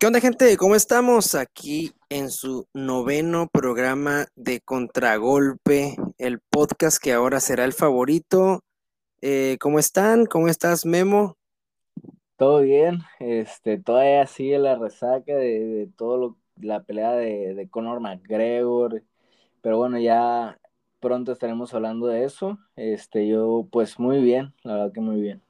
¿Qué onda, gente? ¿Cómo estamos? Aquí en su noveno programa de Contragolpe, el podcast que ahora será el favorito. Eh, ¿Cómo están? ¿Cómo estás, Memo? Todo bien, este, todavía sigue la resaca de, de todo la pelea de, de Conor McGregor, pero bueno, ya pronto estaremos hablando de eso. Este, yo, pues muy bien, la verdad que muy bien.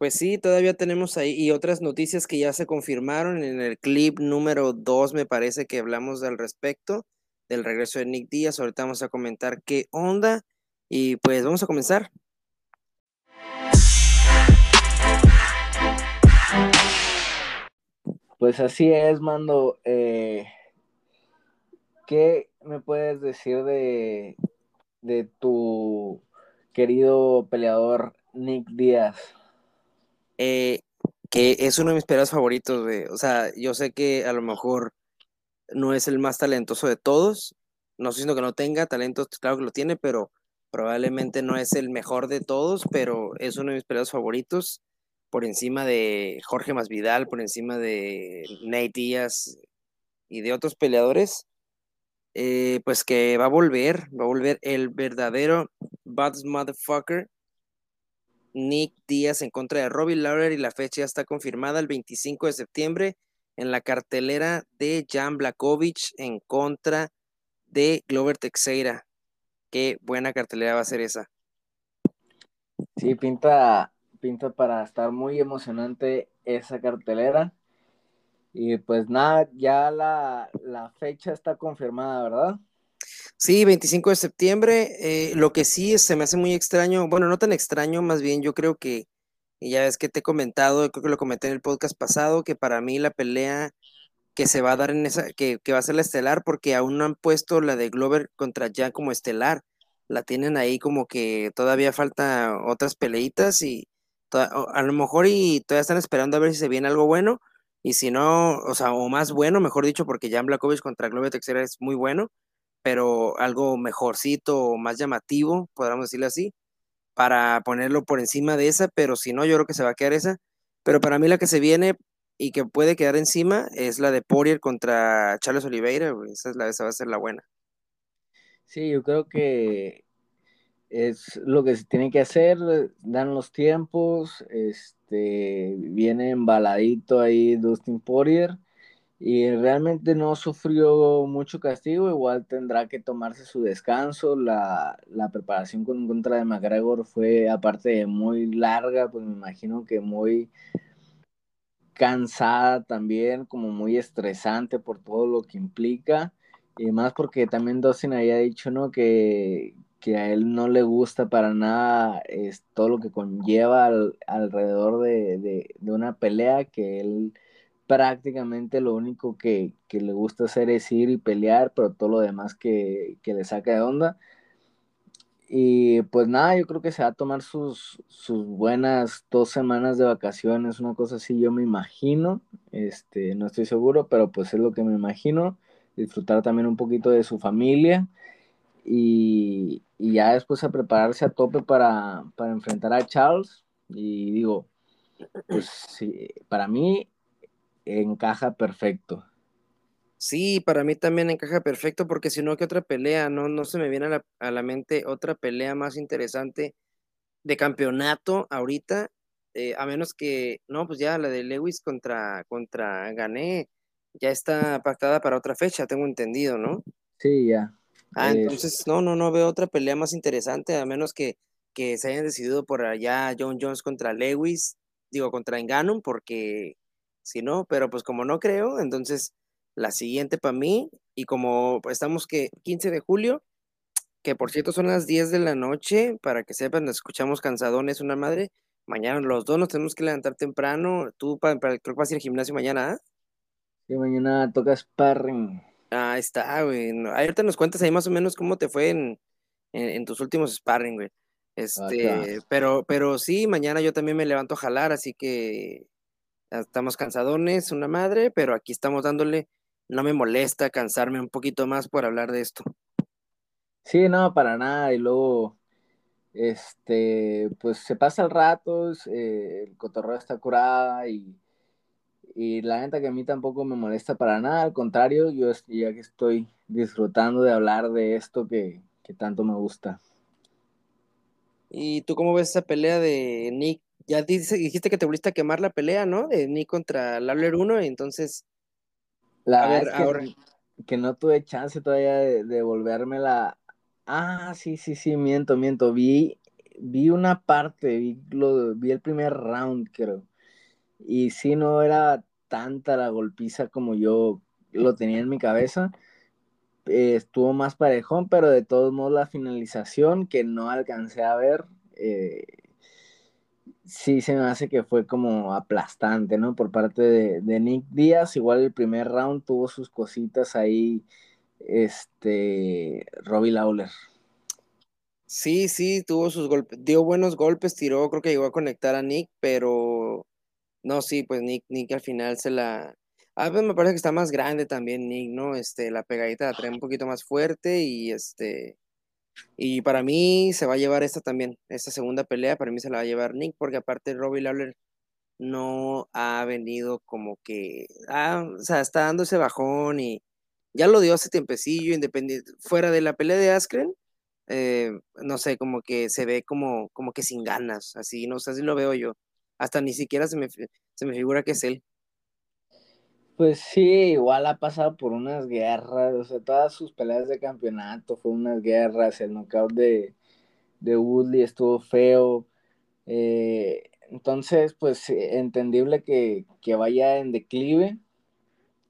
Pues sí, todavía tenemos ahí y otras noticias que ya se confirmaron en el clip número 2, me parece que hablamos al respecto del regreso de Nick Díaz. Ahorita vamos a comentar qué onda y pues vamos a comenzar. Pues así es, Mando. Eh, ¿Qué me puedes decir de, de tu querido peleador Nick Díaz? Eh, que es uno de mis peleadores favoritos. O sea, yo sé que a lo mejor no es el más talentoso de todos. No estoy diciendo que no tenga talento, claro que lo tiene, pero probablemente no es el mejor de todos, pero es uno de mis peleadores favoritos. Por encima de Jorge Masvidal, por encima de Nate Díaz y de otros peleadores. Eh, pues que va a volver, va a volver el verdadero Bad Motherfucker Nick Díaz en contra de Robbie Lawler y la fecha ya está confirmada el 25 de septiembre en la cartelera de Jan Blakovic en contra de Glover Teixeira. Qué buena cartelera va a ser esa. Sí, pinta, pinta para estar muy emocionante esa cartelera. Y pues nada, ya la, la fecha está confirmada, ¿verdad? Sí, 25 de septiembre. Eh, lo que sí se me hace muy extraño, bueno, no tan extraño, más bien yo creo que, y ya ves que te he comentado, creo que lo comenté en el podcast pasado, que para mí la pelea que se va a dar en esa, que, que va a ser la estelar, porque aún no han puesto la de Glover contra Jan como estelar. La tienen ahí como que todavía falta otras peleitas y a lo mejor y todavía están esperando a ver si se viene algo bueno. Y si no, o sea, o más bueno, mejor dicho, porque Jan Blakovic contra Glover Teixeira es muy bueno pero algo mejorcito, más llamativo, podríamos decirlo así, para ponerlo por encima de esa, pero si no, yo creo que se va a quedar esa. Pero para mí la que se viene y que puede quedar encima es la de Poirier contra Charles Oliveira, esa, es la, esa va a ser la buena. Sí, yo creo que es lo que se tiene que hacer, dan los tiempos, este, viene embaladito ahí Dustin Poirier y realmente no sufrió mucho castigo, igual tendrá que tomarse su descanso. La, preparación con contra de McGregor fue, aparte de muy larga, pues me imagino que muy cansada también, como muy estresante por todo lo que implica. Y más porque también Dustin había dicho, ¿no? Que, a él no le gusta para nada es, todo lo que conlleva alrededor de, de una pelea, que él prácticamente lo único que, le gusta hacer es ir y pelear, pero todo lo demás que, le saca de onda. Y pues nada, yo creo que se va a tomar sus, sus buenas dos semanas de vacaciones, una cosa así, yo me imagino, este, no estoy seguro, pero pues es lo que me imagino, disfrutar también un poquito de su familia y, ya después a prepararse a tope para, para enfrentar a Charles. Y digo, pues sí, para mí encaja perfecto. Sí, para mí también encaja perfecto porque si no, ¿qué otra pelea? No, no se me viene a la, a la mente otra pelea más interesante de campeonato ahorita, eh, a menos que, no, pues ya la de Lewis contra, contra Gané ya está pactada para otra fecha, tengo entendido, ¿no? Sí, ya. Ah, entonces, no, no, no veo otra pelea más interesante, a menos que, que se hayan decidido por allá John Jones contra Lewis, digo, contra Enganum, porque si no, pero pues como no creo, entonces la siguiente para mí, y como estamos que 15 de julio, que por cierto son las 10 de la noche, para que sepan, nos escuchamos cansadones una madre, mañana los dos nos tenemos que levantar temprano, tú para, creo que vas a ir al gimnasio mañana, ¿ah? Sí, mañana toca sparring. Ah, está, güey. ahorita nos cuentas ahí más o menos cómo te fue en, en, tus últimos sparring, güey. Este, pero, pero sí, mañana yo también me levanto a jalar, así que Estamos cansadones, una madre, pero aquí estamos dándole. No me molesta cansarme un poquito más por hablar de esto. Sí, no, para nada. Y luego, este, pues se pasa el rato, eh, el cotorreo está curada y, Y la neta que a mí tampoco me molesta para nada, al contrario, yo ya que estoy disfrutando de hablar de esto que, que tanto me gusta. ¿Y tú cómo ves esa pelea de Nick? Ya dijiste que te volviste a quemar la pelea, ¿no? De Nick contra Lawler 1, entonces... La es que, que, no tuve chance todavía de, de volvérmela... Ah, sí, sí, sí, miento, miento. Vi, vi una parte, vi, lo, vi el primer round, creo. Y sí, no era tanta la golpiza como yo lo tenía en mi cabeza. Eh, estuvo más parejón, pero de todos modos la finalización que no alcancé a ver, eh, sí se me hace que fue como aplastante, ¿no? Por parte de, Nick Díaz, igual el primer round tuvo sus cositas ahí, este, Robbie Lawler. Sí, sí, tuvo sus golpes, dio buenos golpes, tiró, creo que llegó a conectar a Nick, pero no, sí, pues Nick, Nick al final se la, Ah, pues me parece que está más grande también Nick, ¿no? Este, la pegadita la trae un poquito más fuerte y este, y para mí se va a llevar esta también, esta segunda pelea, para mí se la va a llevar Nick, porque aparte Robbie Lawler no ha venido como que, ah, o sea, está dando ese bajón y ya lo dio hace tiempecillo, independiente, fuera de la pelea de Askren, eh, no sé, como que se ve como, como que sin ganas, así, no sé, así lo veo yo, hasta ni siquiera se me, se me figura que es él. Pues sí, igual ha pasado por unas guerras, o sea, todas sus peleas de campeonato fueron unas guerras, el knockout de, de Woodley estuvo feo, eh, entonces, pues entendible que, que, vaya en declive,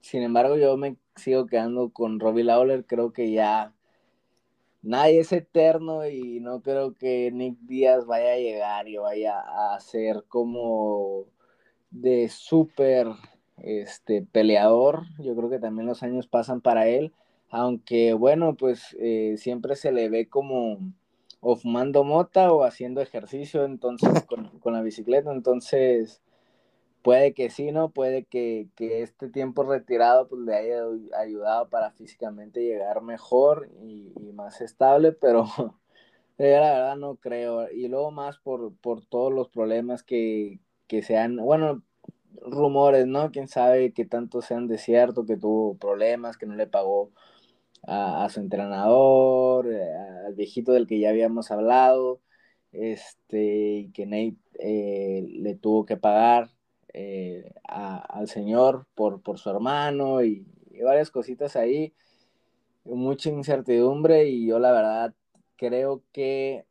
sin embargo yo me sigo quedando con Robbie Lawler, creo que ya nadie es eterno y no creo que Nick Díaz vaya a llegar y vaya a ser como de súper este, peleador. Yo creo que también los años pasan para él, aunque bueno, pues eh, siempre se le ve como o fumando mota o haciendo ejercicio entonces con, la bicicleta, entonces puede que sí, ¿no? Puede que, este tiempo retirado pues le haya ayudado para físicamente llegar mejor y, más estable, pero la verdad no creo. Y luego más por, por todos los problemas que, que se han, bueno, rumores, ¿no? Quién sabe qué tanto sean de cierto, que tuvo problemas, que no le pagó a, su entrenador, eh, al viejito del que ya habíamos hablado, este, y que Nate eh, le tuvo que pagar eh, al señor por, por su hermano y, varias cositas ahí, mucha incertidumbre y yo la verdad creo que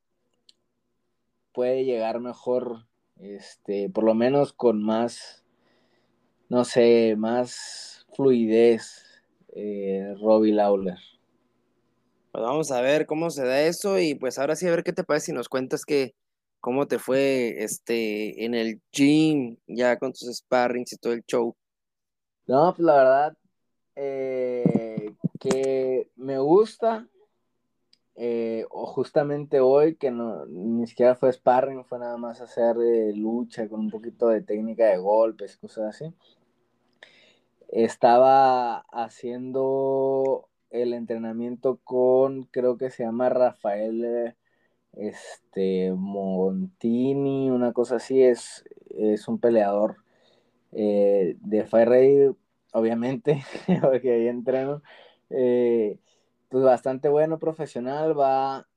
puede llegar mejor, este, por lo menos con más no sé, más fluidez, eh, Robbie Lawler. Pues vamos a ver cómo se da eso y pues ahora sí a ver qué te parece si nos cuentas que cómo te fue este en el gym ya con tus sparrings y todo el show. No, pues la verdad eh, que me gusta eh, o justamente hoy que no ni siquiera fue sparring, fue nada más hacer lucha con un poquito de técnica de golpes, cosas así estaba haciendo el entrenamiento con, creo que se llama Rafael este, Montini, una cosa así, es, es un peleador eh, de Fire obviamente, porque ahí entreno, eh, pues bastante bueno, profesional, va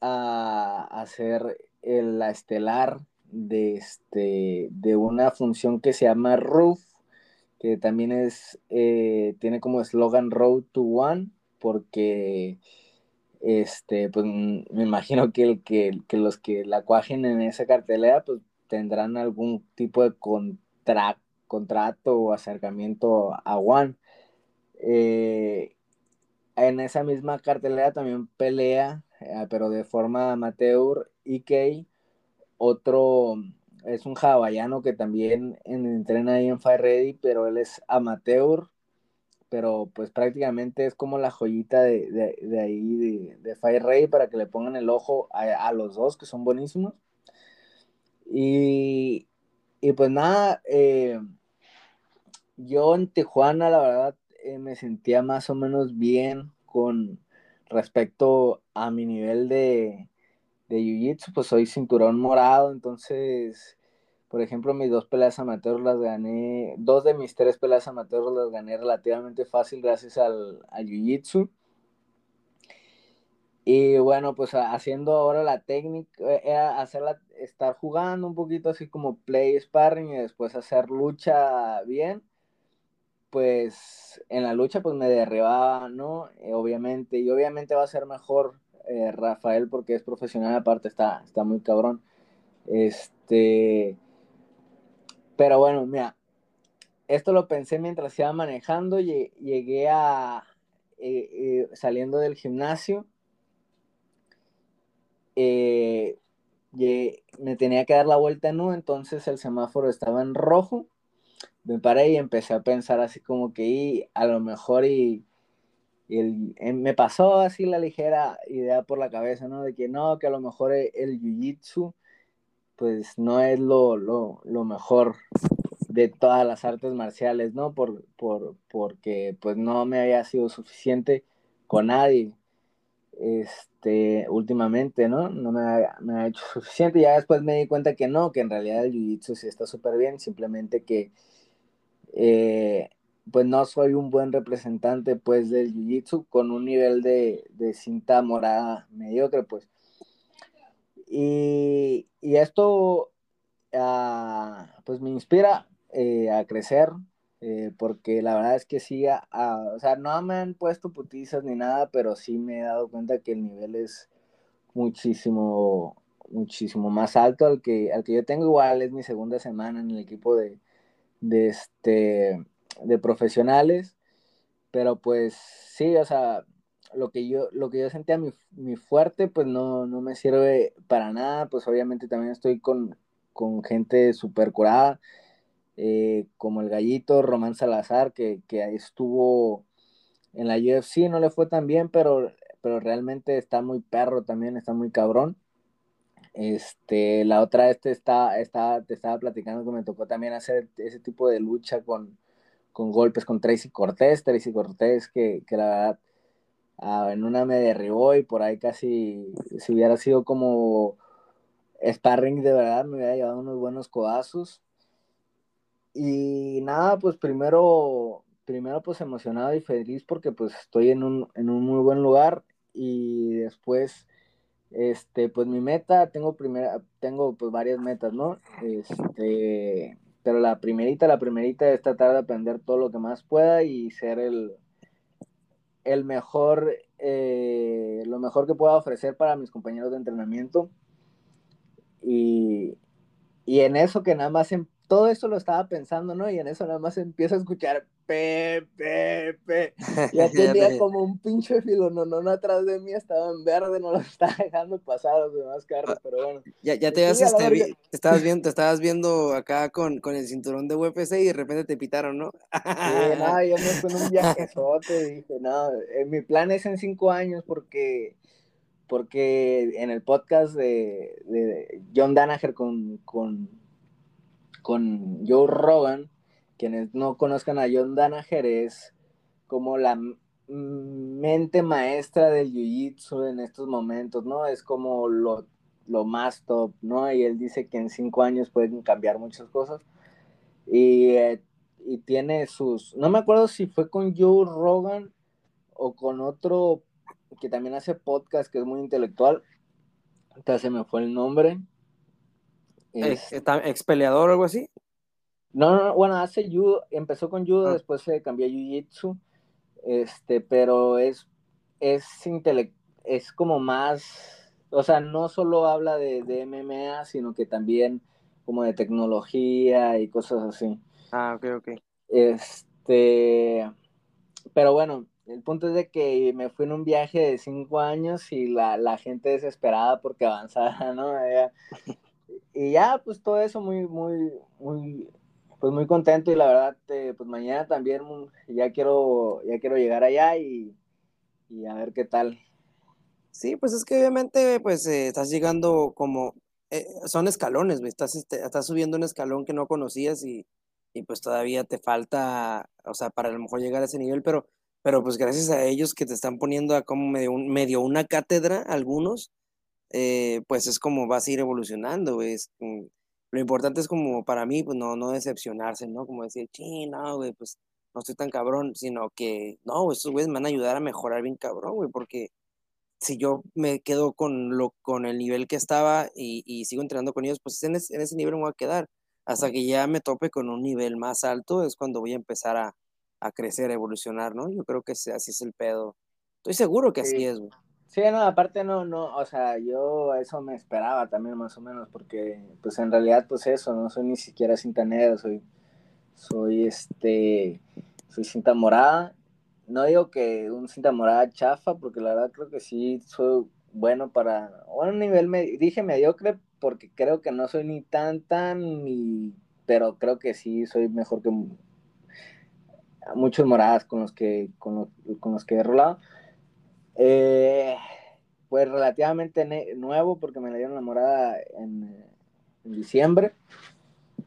a hacer la estelar de, este, de una función que se llama RUF, que también es, eh, tiene como eslogan Road to One, porque este, pues me imagino que, el, que, los que la cuajen en esa cartelera, pues tendrán algún tipo de contrato o acercamiento a One. Eh, en esa misma cartelera también pelea, eh, pero de forma amateur, EK, otro es un hawaiano que también entrena ahí en Fire Ready, pero él es amateur, pero pues prácticamente es como la joyita de, ahí de, de, Fire Ready para que le pongan el ojo a, los dos, que son buenísimos. Y, pues nada, eh, yo en Tijuana la verdad eh, me sentía más o menos bien con respecto a mi nivel de, de Jiu-Jitsu, pues soy cinturón morado, entonces por ejemplo, mis dos peleas amateur las gané, dos de mis tres peleas amateur las gané relativamente fácil gracias al, al Jiu-Jitsu. Y bueno, pues haciendo ahora la técnica, eh, era hacerla, estar jugando un poquito así como play sparring y después hacer lucha bien. Pues en la lucha pues me derribaba, ¿no? Eh, obviamente, y obviamente va a ser mejor eh, Rafael porque es profesional, aparte está, está muy cabrón. Este, pero bueno, mira, esto lo pensé mientras iba manejando, y llegué a, saliendo del gimnasio eh, me tenía que dar la vuelta en U, entonces el semáforo estaba en rojo. Me paré y empecé a pensar así como que a lo mejor y, eh, me pasó así la ligera idea por la cabeza, ¿no? De que no, que a lo mejor e, el, jiu-jitsu pues no es lo, lo, lo, mejor de todas las artes marciales, ¿no? Por, por, porque pues no me había sido suficiente con nadie este, últimamente, ¿no? No me ha, hecho suficiente. Ya después me di cuenta que no, que en realidad el jiu-jitsu sí está súper bien, simplemente que, eh, pues no soy un buen representante, pues, del jiu-jitsu con un nivel de, cinta morada mediocre, pues. Y, esto, ah, pues, me inspira eh, a crecer, eh, porque la verdad es que sí, o sea, no me han puesto putizas ni nada, pero sí me he dado cuenta que el nivel es muchísimo, muchísimo más alto al que, al que yo tengo. Igual es mi segunda semana en el equipo de, de, este, de profesionales, pero pues sí, o sea, lo que yo, lo que yo sentía mi, mi fuerte, pues no, no me sirve para nada, pues obviamente también estoy con, con gente súper curada eh, como el gallito Román Salazar, que, que, estuvo en la UFC, no le fue tan bien, pero, pero realmente está muy perro también, está muy cabrón. Este, la otra este está, está, te estaba platicando que me tocó también hacer ese tipo de lucha con, con golpes con Tracy Cortés, Tracy Cortés que, que la verdad ah, en una me derribó y por ahí casi si hubiera sido como sparring de verdad me hubiera llevado unos buenos codazos y nada, pues primero, primero pues emocionado y feliz porque pues estoy en un, en un muy buen lugar y después, este, pues mi meta, tengo primera, tengo pues varias metas, ¿no? Este, pero la primerita, la primerita es tratar de aprender todo lo que más pueda y ser el, el mejor, eh, lo mejor que pueda ofrecer para mis compañeros de entrenamiento. Y, y en eso que nada más em, todo eso lo estaba pensando, ¿no? Y en eso nada más empiezo a escuchar pe, pe, pe. Ya tenía como un pinche filo, no, no, no, atrás de mí estaba en verde, no lo estaba dejando pasar los demás carros, pero bueno. Ya, ya te, este, te, estabas viendo, te estabas viendo acá con, con el cinturón de UFC y de repente te pitaron, ¿no? Sí, no, yo me fui en un viajezote, dije, no, eh, mi plan es en cinco años porque porque en el podcast de, de John Danaher con, con con Joe Rogan, quienes no conozcan a John Danaher, es como la mente maestra del jiu-jitsu en estos momentos, ¿no? Es como lo, más top, ¿no? Y él dice que en cinco años pueden cambiar muchas cosas. Y, eh, y tiene sus, no me acuerdo si fue con Joe Rogan o con otro que también hace podcast que es muy intelectual. Entonces se me fue el nombre. Es, ¿Ex peleador o algo así? No, no, bueno, hace judo, empezó con judo, ah. después se cambió a jiu-jitsu, este, pero es, es, es como más, o sea, no solo habla de, de MMA, sino que también como de tecnología y cosas así. Ah, ok, ok. Este, pero bueno, el punto es de que me fui en un viaje de cinco años y la, la gente desesperada porque avanzara, ¿no? Y ya, pues todo eso muy, muy, muy, pues muy contento y la verdad, eh, pues mañana también ya quiero, ya quiero llegar allá y, y a ver qué tal. Sí, pues es que obviamente, pues eh, estás llegando como, eh, son escalones, estás, este, estás subiendo un escalón que no conocías y, y, pues todavía te falta, o sea, para a lo mejor llegar a ese nivel, pero, pero pues gracias a ellos que te están poniendo a como medio, un, medio una cátedra, algunos, eh, pues es como vas a ir evolucionando, es, lo importante es como para mí, pues no, no decepcionarse, ¿no? Como decir, sí, no, güey, pues no estoy tan cabrón, sino que, no, estos güeyes me van a ayudar a mejorar bien cabrón, güey, porque si yo me quedo con, lo, con el nivel que estaba y, sigo entrenando con ellos, pues en, en, ese nivel me voy a quedar. Hasta que ya me tope con un nivel más alto es cuando voy a empezar a, a crecer, a evolucionar, ¿no? Yo creo que así es el pedo. Estoy seguro que así es, güey. Sí, no, aparte no, no, o sea, yo eso me esperaba también más o menos, porque pues en realidad pues eso, no soy ni siquiera cinta negra, soy, soy este, soy cinta morada. No digo que un cinta morada chafa, porque la verdad creo que sí soy bueno para, bueno, un nivel, me, dije mediocre, porque creo que no soy ni tan, tan, ni, pero creo que sí soy mejor que muchos moradas con los que, con con los que he rolado eh, pues relativamente nuevo porque me la dieron la morada en, diciembre.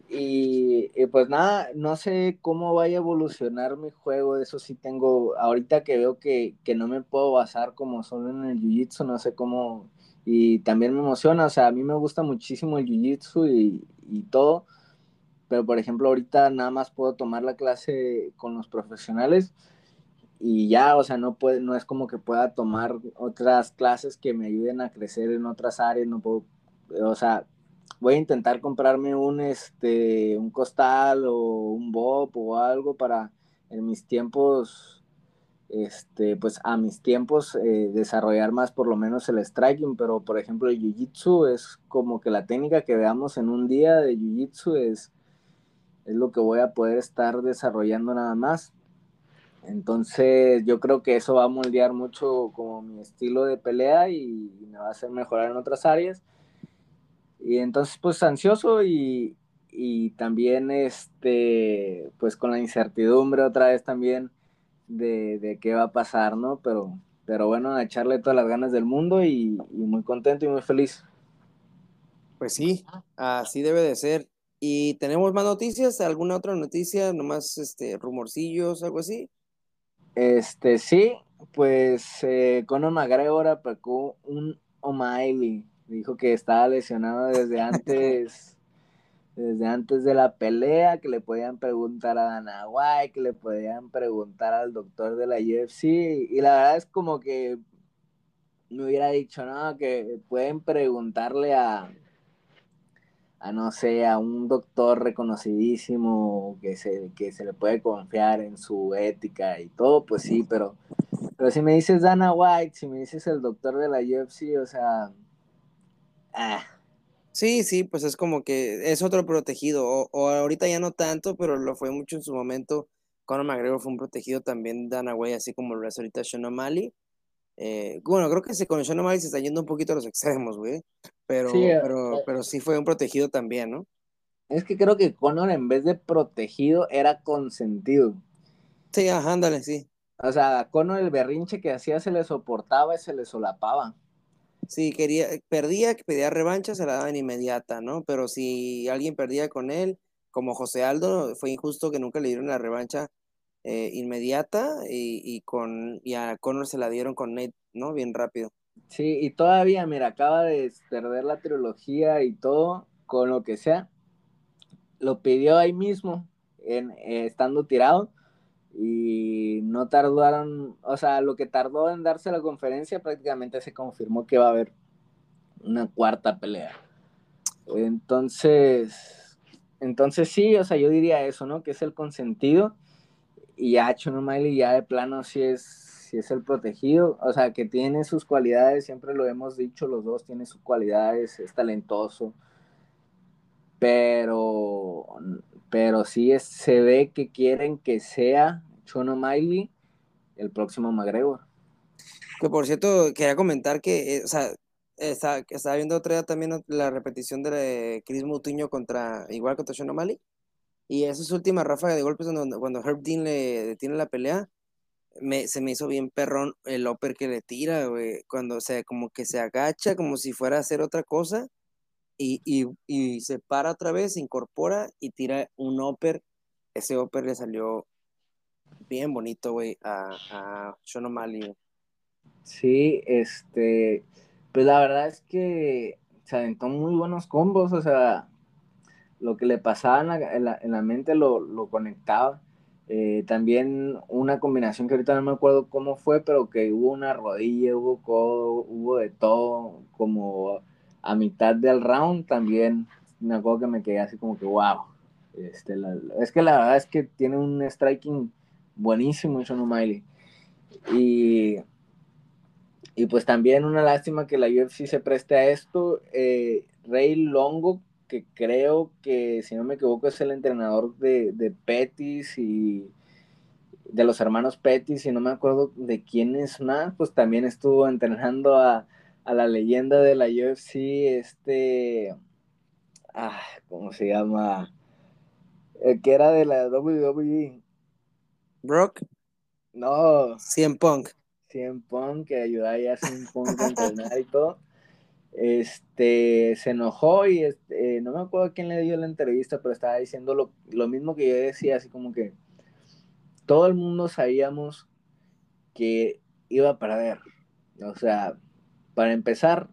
Y, pues nada, no sé cómo vaya a evolucionar mi juego, eso sí tengo, ahorita que veo que, no me puedo basar como solo en el Jiu-Jitsu, no sé cómo, y también me emociona, o sea, a mí me gusta muchísimo el Jiu-Jitsu y, y todo, pero por ejemplo ahorita nada más puedo tomar la clase con los profesionales y ya, o sea, no, puede, no es como que pueda tomar otras clases que me ayuden a crecer en otras áreas, no puedo, o sea, voy a intentar comprarme un, este, un costal o un bob o algo para en mis tiempos, este, pues a mis tiempos eh, desarrollar más por lo menos el striking, pero por ejemplo el jiu-jitsu es como que la técnica que veamos en un día de jiu-jitsu es, es lo que voy a poder estar desarrollando nada más entonces yo creo que eso va a moldear mucho como mi estilo de pelea y, me va a hacer mejorar en otras áreas. Y entonces pues ansioso y, y, también este pues con la incertidumbre otra vez también de, de, qué va a pasar, ¿no? Pero, pero bueno, a echarle todas las ganas del mundo y, y muy contento y muy feliz. Pues sí, así debe de ser. ¿Y tenemos más noticias? ¿Alguna otra noticia? ¿Nomás este, rumorcillos, algo así? Este, sí, pues eh, Conor McGregor aplicó un O'Malley. Dijo que estaba lesionado desde antes, desde antes de la pelea, que le podían preguntar a Dana White, que le podían preguntar al doctor de la UFC. Y la verdad es como que me hubiera dicho, no, que pueden preguntarle a, a no sé, a un doctor reconocidísimo que se, que se le puede confiar en su ética y todo, pues sí, pero, pero si me dices Dana White, si me dices el doctor de la UFC, o sea, ah. Sí, sí, pues es como que es otro protegido, o, ahorita ya no tanto, pero lo fue mucho en su momento. Conor McGregor fue un protegido también, Dana White, así como lo es ahorita Sean. Eh, bueno, creo que se con Sean O'Malley se está yendo un poquito a los extremos, güey. Pero sí, pero, eh, pero sí fue un protegido también, ¿no? Es que creo que Conor en vez de protegido era consentido. Sí, ajá, ándale, sí. O sea, Conor el berrinche que hacía se le soportaba y se le solapaba. Sí, quería, perdía, pedía revancha, se la daban inmediata, ¿no? Pero si alguien perdía con él, como José Aldo, fue injusto que nunca le dieron la revancha eh, inmediata y, y, con, y a Conor se la dieron con Nate, ¿no? Bien rápido. Sí, y todavía, mira, acaba de perder la trilogía y todo, con lo que sea. Lo pidió ahí mismo, en, eh, estando tirado, y no tardaron, o sea, lo que tardó en darse la conferencia prácticamente se confirmó que va a haber una cuarta pelea. Entonces, entonces sí, o sea, yo diría eso, ¿no? Que es el consentido. Y ya Chuno Miley ya de plano sí es si es el protegido, o sea, que tiene sus cualidades, siempre lo hemos dicho, los dos tienen sus cualidades, es talentoso, pero, pero sí es, se ve que quieren que sea Chono Miley el próximo McGregor. Que por cierto, quería comentar que, eh, o sea, estaba viendo otra también la repetición de Chris Mutiño contra, igual contra Sean O'Malley, y esa es su última ráfaga de golpes cuando, cuando Herb Dean le detiene la pelea, se me hizo bien perrón el upper que le tira, güey, cuando, o sea, como que se agacha, como si fuera a hacer otra cosa, y, y, se para otra vez, se incorpora y tira un upper, ese upper le salió bien bonito, güey, a, a Sean. Sí, este, pues la verdad es que se aventó muy buenos combos, o sea, lo que le pasaba en la, en la, mente lo, lo conectaba. Eh, también una combinación que ahorita no me acuerdo cómo fue, pero que hubo una rodilla, hubo codo, hubo de todo, como a mitad del round también me acuerdo que me quedé así como que wow. Este, es que la verdad es que tiene un striking buenísimo Sean O'Malley. Y, y pues también una lástima que la UFC se preste a esto. Eh, Rey Longo, que creo que, si no me equivoco, es el entrenador de, de Pettis y de los hermanos Pettis, y no me acuerdo de quién es más, pues también estuvo entrenando a, a la leyenda de la UFC, este, ah, ¿cómo se llama? El que era de la WWE. Brock. No. Cien Punk. Cien Punk, que ayudaba a Cien Punk a entrenar y todo. Este, se enojó y este, no me acuerdo quién le dio la entrevista, pero estaba diciendo lo, lo mismo que yo decía, así como que todo el mundo sabíamos que iba a perder. O sea, para empezar,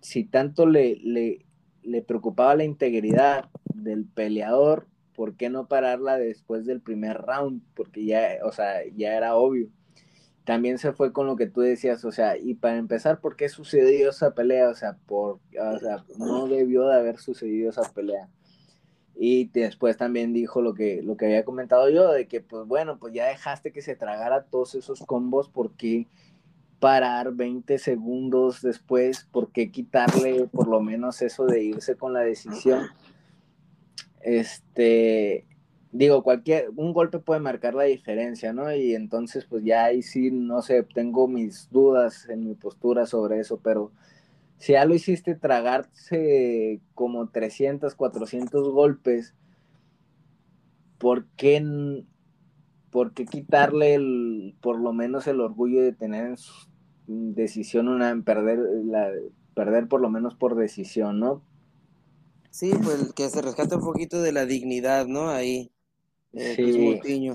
si tanto le, le, le preocupaba la integridad del peleador, ¿por qué no pararla después del primer round? Porque ya, o sea, ya era obvio. También se fue con lo que tú decías, o sea, y para empezar, ¿por qué sucedió esa pelea? O sea, por, o sea, no debió de haber sucedido esa pelea. Y después también dijo lo que, lo que había comentado yo, de que pues bueno, pues ya dejaste que se tragara todos esos combos porque parar 20 segundos después, ¿por qué quitarle por lo menos eso de irse con la decisión? Este, digo, cualquier, un golpe puede marcar la diferencia, ¿no? Y entonces, pues ya ahí sí, no sé, tengo mis dudas en mi postura sobre eso, pero si ya lo hiciste tragarse como 300, 400 golpes, ¿por qué, por qué quitarle el, por lo menos el orgullo de tener en su decisión una perder la perder por lo menos por decisión, ¿no? Sí, pues que se rescate un poquito de la dignidad, ¿no? Ahí. Eh, sí.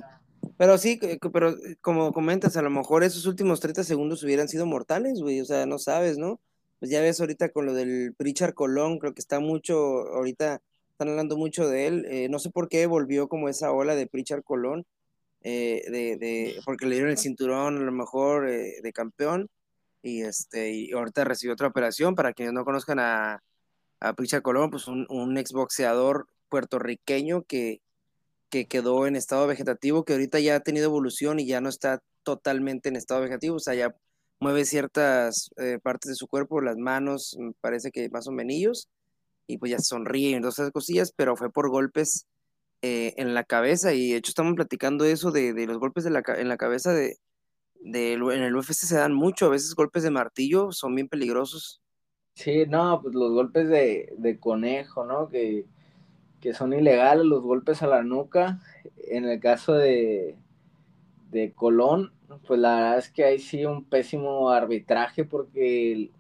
Pero sí, pero eh, como comentas, a lo mejor esos últimos 30 segundos hubieran sido mortales, güey, o sea, no sabes, ¿no? Pues ya ves ahorita con lo del Pritchard Colón, creo que está mucho, ahorita están hablando mucho de él, eh, no sé por qué volvió como esa ola de Pritchard Colón, de, de, porque le dieron el cinturón a lo mejor de campeón, y, este, y ahorita recibió otra operación. Para quienes no conozcan a, a Pricha Colón, pues un, un exboxeador puertorriqueño que, que quedó en estado vegetativo, que ahorita ya ha tenido evolución y ya no está totalmente en estado vegetativo, o sea, ya mueve ciertas eh, partes de su cuerpo, las manos, parece que más o menos, y pues ya sonríe y todas esas cosillas, pero fue por golpes eh, en la cabeza, y de hecho estamos platicando eso de, de los golpes de la, en la cabeza de, en el UFC se dan mucho, a veces golpes de martillo son bien peligrosos. Sí, no, pues los golpes de, conejo, ¿no? Que, son ilegales, los golpes a la nuca. En el caso de, de Colón, pues la verdad es que hay sí un pésimo arbitraje porque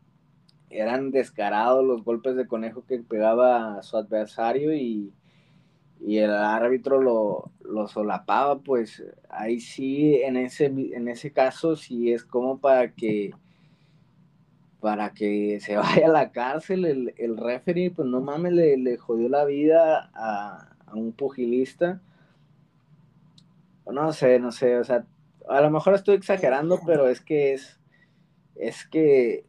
eran descarados los golpes de conejo que pegaba su adversario y y el árbitro lo, lo, solapaba, pues ahí sí, en ese, en ese caso, sí es como para que para que se vaya a la cárcel el, el referee, pues no mames, le, le jodió la vida a, un pugilista. No sé, no sé, o sea, a lo mejor estoy exagerando, pero es que es, es que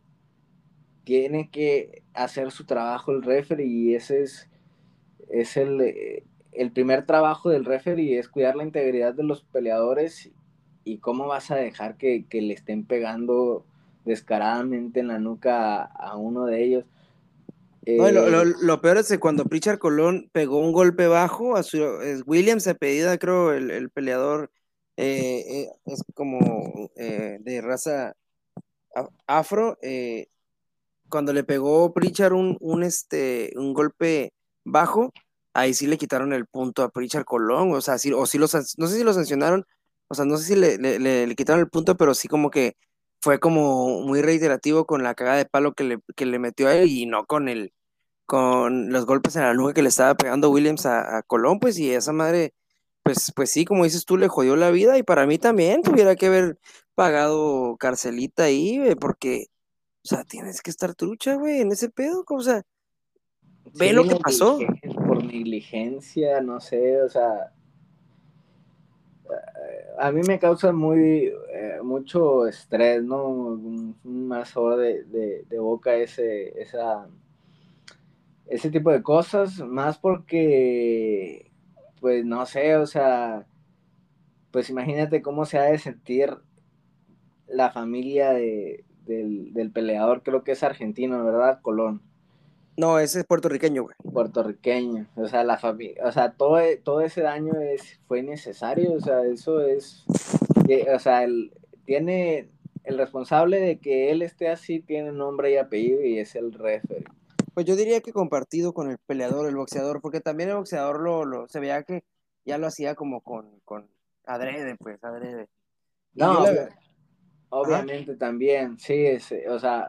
tiene que hacer su trabajo el referee y ese es, es el, eh, el primer trabajo del referee es cuidar la integridad de los peleadores y cómo vas a dejar que, le estén pegando descaradamente en la nuca a, uno de ellos. lo, peor es que cuando Pritchard Colón pegó un golpe bajo, a su, Williams pedida, creo, el, peleador eh, eh, es como eh, de raza afro. cuando le pegó Pritchard un, un, este, un golpe bajo, ahí sí le quitaron el punto a Pritchard Colón, o sea, sí, o sí los, no sé si lo sancionaron, o sea, no sé si le, le, quitaron el punto, pero sí como que fue como muy reiterativo con la cagada de palo que le, que le metió a él y no con el, con los golpes en la nuca que le estaba pegando Williams a, Colón, pues, y esa madre, pues, pues sí, como dices tú, le jodió la vida, y para mí también tuviera que haber pagado carcelita ahí, porque, o sea, tienes que estar trucha, güey, en ese pedo, o sea, ve lo que pasó. por negligencia, no sé, o sea, a mí me causa muy eh, mucho estrés, ¿no? Un, más sabor de, boca ese, esa, ese tipo de cosas, más porque, pues no sé, o sea, pues imagínate cómo se ha de sentir la familia del, del peleador, creo que es argentino, ¿verdad? Colón. No, ese es puertorriqueño, güey. Puertorriqueño. O sea, la familia, o sea, todo, todo ese daño es, fue necesario. O sea, eso es, o sea, el, tiene el responsable de que él esté así, tiene nombre y apellido y es el referee. Pues yo diría que compartido con el peleador, el boxeador, porque también el boxeador lo, lo se veía que ya lo hacía como con, con adrede, pues, adrede. no, obviamente también, sí, es, o sea,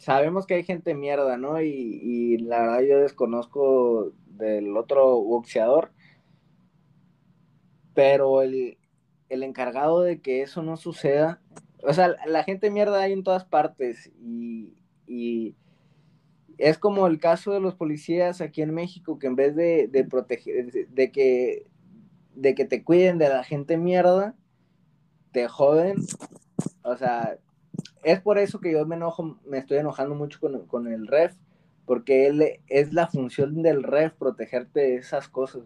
sabemos que hay gente mierda, ¿no? Y, la verdad yo desconozco del otro boxeador, pero el, encargado de que eso no suceda, o sea, la gente mierda hay en todas partes y, es como el caso de los policías aquí en México que en vez de, de proteger, de, que, de que te cuiden de la gente mierda, te joden, o sea, es por eso que yo me enojo, me estoy enojando mucho con, el ref, porque él es la función del ref protegerte de esas cosas.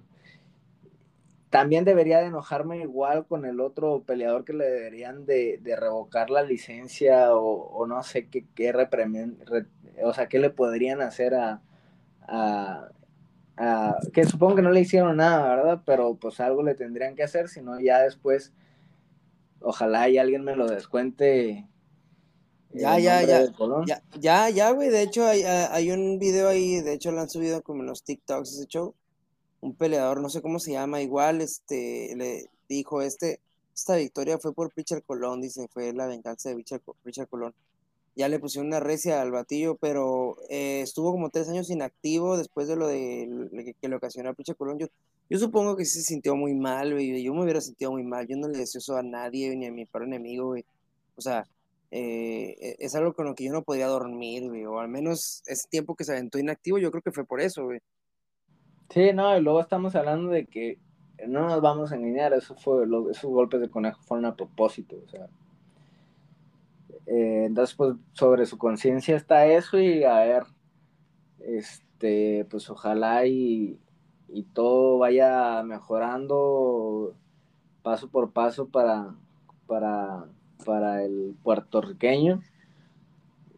También debería de enojarme igual con el otro peleador que le deberían de, revocar la licencia o, no sé qué, qué o sea, qué le podrían hacer a, a, que supongo que no le hicieron nada, ¿verdad? Pero pues algo le tendrían que hacer, si no ya después, ojalá y alguien me lo descuente ya, ya, ya, ya, ya, ya, güey. De hecho, hay, hay, un video ahí, de hecho lo han subido como en los TikToks ese show. Un peleador, no sé cómo se llama, igual, este, le dijo, este, esta victoria fue por Richard Colón, dice, fue la venganza de Richard, Richard Colón. Ya le pusieron una recia al batillo, pero eh, estuvo como tres años inactivo después de lo de que, le ocasionó a Richard Colón. Yo, yo supongo que se sintió muy mal, güey. Yo me hubiera sentido muy mal. Yo no le deseo eso a nadie, ni a mi perro enemigo, güey. O sea, eh, e, es algo con lo que yo no podía dormir, güey, o al menos ese tiempo que se aventó inactivo, yo creo que fue por eso, güey. Sí, no, y luego estamos hablando de que no nos vamos a engañar, eso fue, esos golpes de conejo fueron a propósito, o sea. Eh, entonces, pues, sobre su conciencia está eso y a ver, este, pues ojalá y, y todo vaya mejorando paso por paso para, para para el puertorriqueño.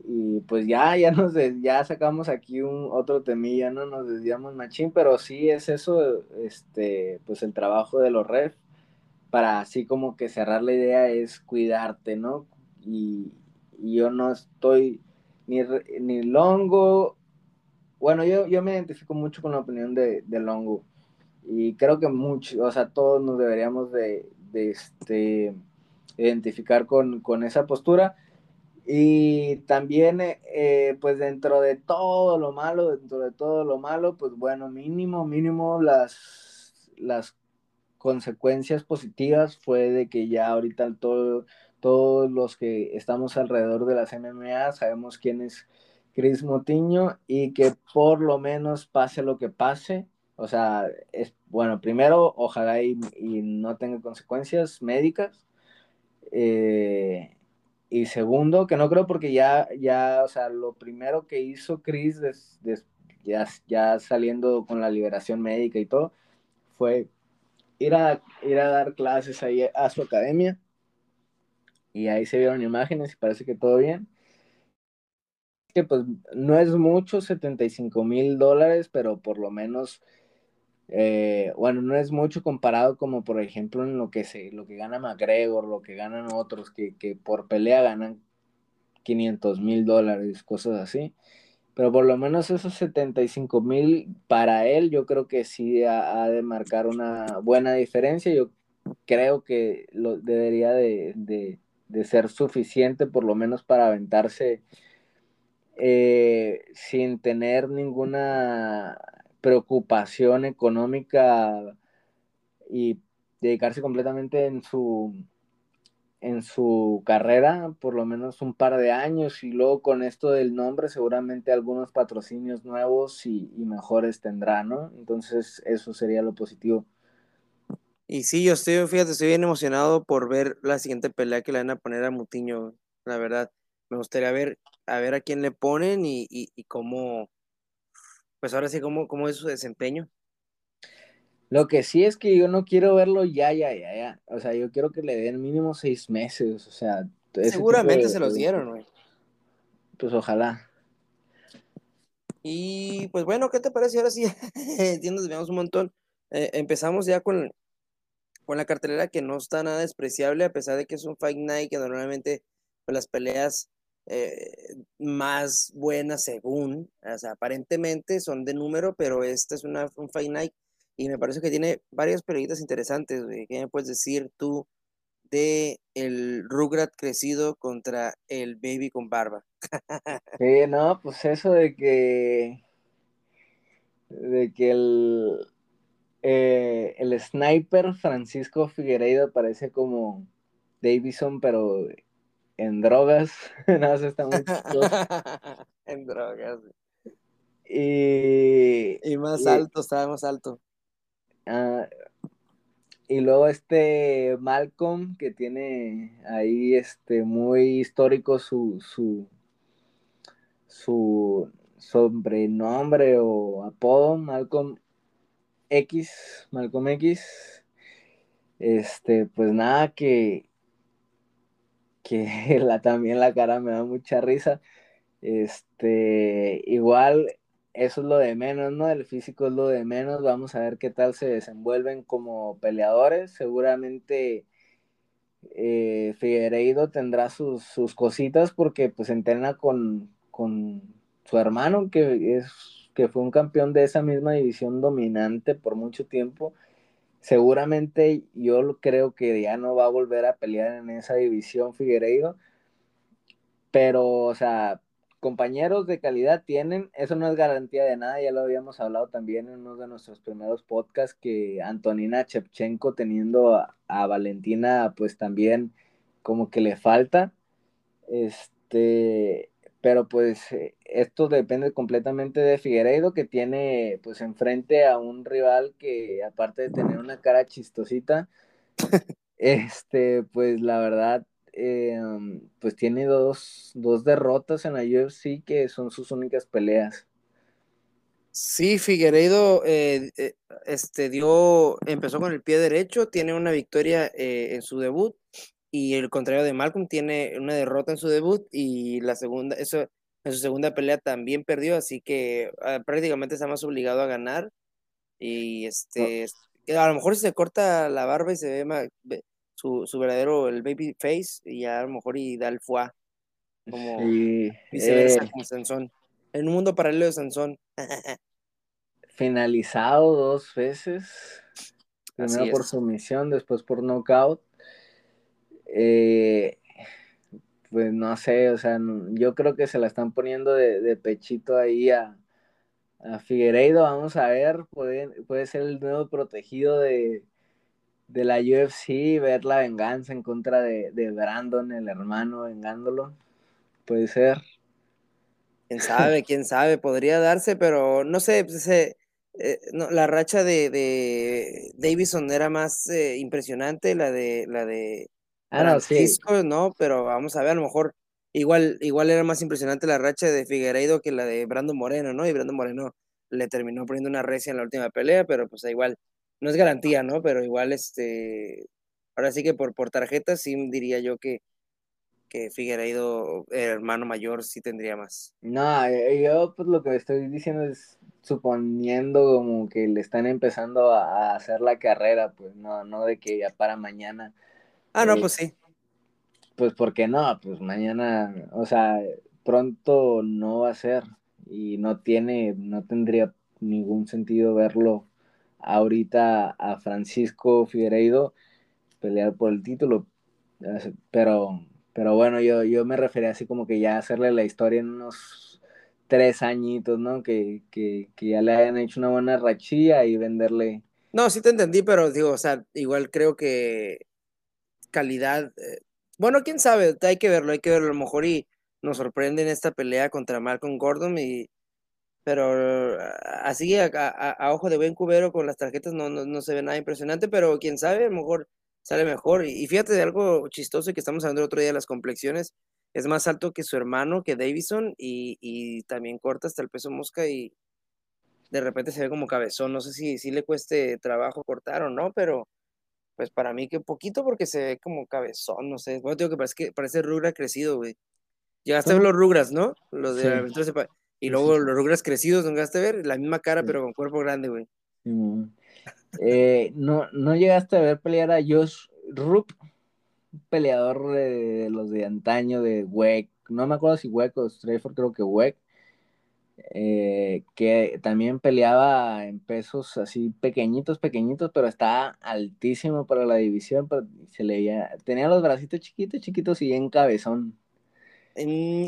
Y pues ya, ya nos ya sacamos aquí un otro temilla, no nos desviamos machín, pero sí es eso, este, pues el trabajo de los ref, para así como que cerrar la idea es cuidarte, ¿no? Y, yo no estoy ni, ni longo, bueno, yo, yo me identifico mucho con la opinión de, de Longo y creo que mucho, o sea, todos nos deberíamos de, de este, identificar con, esa postura. Y también, eh, pues dentro de todo lo malo, dentro de todo lo malo, pues bueno, mínimo, mínimo las, las consecuencias positivas fue de que ya ahorita todo, todos los que estamos alrededor de las MMA sabemos quién es Chris Motiño y que por lo menos pase lo que pase, o sea, es bueno, primero, ojalá y no tenga consecuencias médicas, eh, y segundo, que no creo porque ya, ya, o sea, lo primero que hizo Chris, ya, ya, saliendo con la liberación médica y todo, fue ir a, ir a dar clases ahí a su academia. Y ahí se vieron imágenes y parece que todo bien. Que pues no es mucho, 75 mil dólares, pero por lo menos eh, bueno, no es mucho comparado como por ejemplo en lo que se, lo que gana McGregor, lo que ganan otros que, por pelea ganan 500 mil dólares, cosas así. Pero por lo menos esos 75 mil para él yo creo que sí ha, de marcar una buena diferencia. Yo creo que lo debería de, ser suficiente por lo menos para aventarse eh, sin tener ninguna preocupación económica y dedicarse completamente en su en su carrera, por lo menos un par de años, y luego con esto del nombre seguramente algunos patrocinios nuevos y, mejores tendrá, ¿no? Entonces eso sería lo positivo. Y sí, yo estoy, fíjate, estoy bien emocionado por ver la siguiente pelea que le van a poner a Mutiño, la verdad. Me gustaría ver a ver a quién le ponen y, y, cómo, pues ahora sí, cómo, cómo es su desempeño. Lo que sí es que yo no quiero verlo ya, ya, ya, ya. O sea, yo quiero que le den mínimo seis meses. O sea, seguramente se los dieron, güey. Pues ojalá. Y pues bueno, ¿qué te parece? Ahora sí, entiendes, veamos un montón. Eh, empezamos ya con, con la cartelera que no está nada despreciable, a pesar de que es un Fight Night que normalmente pues, las peleas eh, más buenas según, o sea, aparentemente son de número, pero esta es una, un Fight Night y me parece que tiene varias peleitas interesantes, ¿Qué me puedes decir tú de el Rugrat crecido contra el Baby con barba? no, pues eso de que de que el eh, el sniper Francisco Figueiredo parece como Davison, pero en drogas. no, está muy En drogas. Y, y más alto, estaba más alto. Ah, y luego este Malcolm, que tiene ahí este muy histórico su, su, su sobrenombre o apodo, Malcolm X, Malcolm X. Este, pues nada, que, que la, también la cara me da mucha risa. Este, igual eso es lo de menos, ¿no? El físico es lo de menos. Vamos a ver qué tal se desenvuelven como peleadores. Seguramente eh, Figueiredo tendrá sus, sus, cositas porque pues entrena con, con su hermano que es que fue un campeón de esa misma división dominante por mucho tiempo. Seguramente yo creo que ya no va a volver a pelear en esa división Figueiredo. Pero, o sea, compañeros de calidad tienen, eso no es garantía de nada, ya lo habíamos hablado también en uno de nuestros primeros podcasts, que Antonina Chepchenko teniendo a, Valentina, pues también como que le falta. Este, pero pues eh, esto depende completamente de Figueiredo, que tiene pues enfrente a un rival que aparte de tener una cara chistosita, este, pues la verdad eh, pues tiene dos, derrotas en la UFC que son sus únicas peleas. Sí, Figueiredo eh, eh, este, dio, empezó con el pie derecho, tiene una victoria en su debut y el contrario de Malcolm tiene una derrota en su debut y la segunda, eso, en su segunda pelea también perdió, así que ah, prácticamente está más obligado a ganar y este, a lo mejor se corta la barba y se ve más, su, su verdadero, el baby face, y a lo mejor y da el fuá, como viceversa eh, como Sansón. En un mundo paralelo de Sansón. finalizado dos veces. Primero por sumisión, después por knockout. Eh, pues no sé, o sea, yo creo que se la están poniendo de, pechito ahí a, a Figueiredo. Vamos a ver, puede, puede ser el nuevo protegido de, de la UFC, ver la venganza en contra de, Brandon, el hermano, vengándolo. Puede ser. Quién sabe, quién sabe, podría darse, pero no sé, pues, eh, la racha de, de, Davison era más eh, impresionante, la de la de Francisco, no, pero vamos a ver, a lo mejor igual, igual era más impresionante la racha de Figueiredo que la de Brandon Moreno, ¿no? Y Brandon Moreno le terminó poniendo una recia en la última pelea, pero pues igual no es garantía, ¿no? Pero igual, este, ahora sí que por, por tarjeta sí diría yo que, que Figueiredo, hermano mayor, sí tendría más. No, yo pues lo que estoy diciendo es suponiendo como que le están empezando a, hacer la carrera, pues no, no de que ya para mañana. Ah, no, eh, pues sí. Pues porque no, pues mañana, o sea, pronto no va a ser y no tiene, no tendría ningún sentido verlo ahorita a Francisco Figueiredo pelear por el título, pero, pero bueno, yo, yo me refería así como que ya hacerle la historia en unos tres añitos, ¿no? Que, ya le hayan hecho una buena rachilla y venderle. No, sí te entendí, pero digo, o sea, igual creo que calidad, eh, Bueno, quién sabe, hay que verlo, hay que verlo. A lo mejor y nos sorprende en esta pelea contra Malcolm Gordon y pero así a, ojo de buen cubero con las tarjetas no, no, se ve nada impresionante, pero quién sabe, a lo mejor sale mejor. Y, fíjate de algo chistoso que estamos hablando el otro día de las complexiones, es más alto que su hermano, que Davison, y, y también corta hasta el peso mosca y de repente se ve como cabezón. No sé si, si le cueste trabajo cortar o no, pero pues para mí que un poquito porque se ve como cabezón, no sé. Bueno, tengo que parece, que parece Rugra crecido, güey. Llegaste a ver los Rugras, ¿no? Los de Y luego los Rugras crecidos, ¿no llegaste a ver? La misma cara, pero con cuerpo grande, güey. Eh, no, no llegaste a ver pelear a Josh Rupp, peleador de, los de antaño de WEC. No me acuerdo si WEC o Strayford, creo que WEC. Eh, que también peleaba en pesos así pequeñitos, pequeñitos, pero estaba altísimo para la división, se leía, tenía los bracitos chiquitos, chiquitos y en cabezón.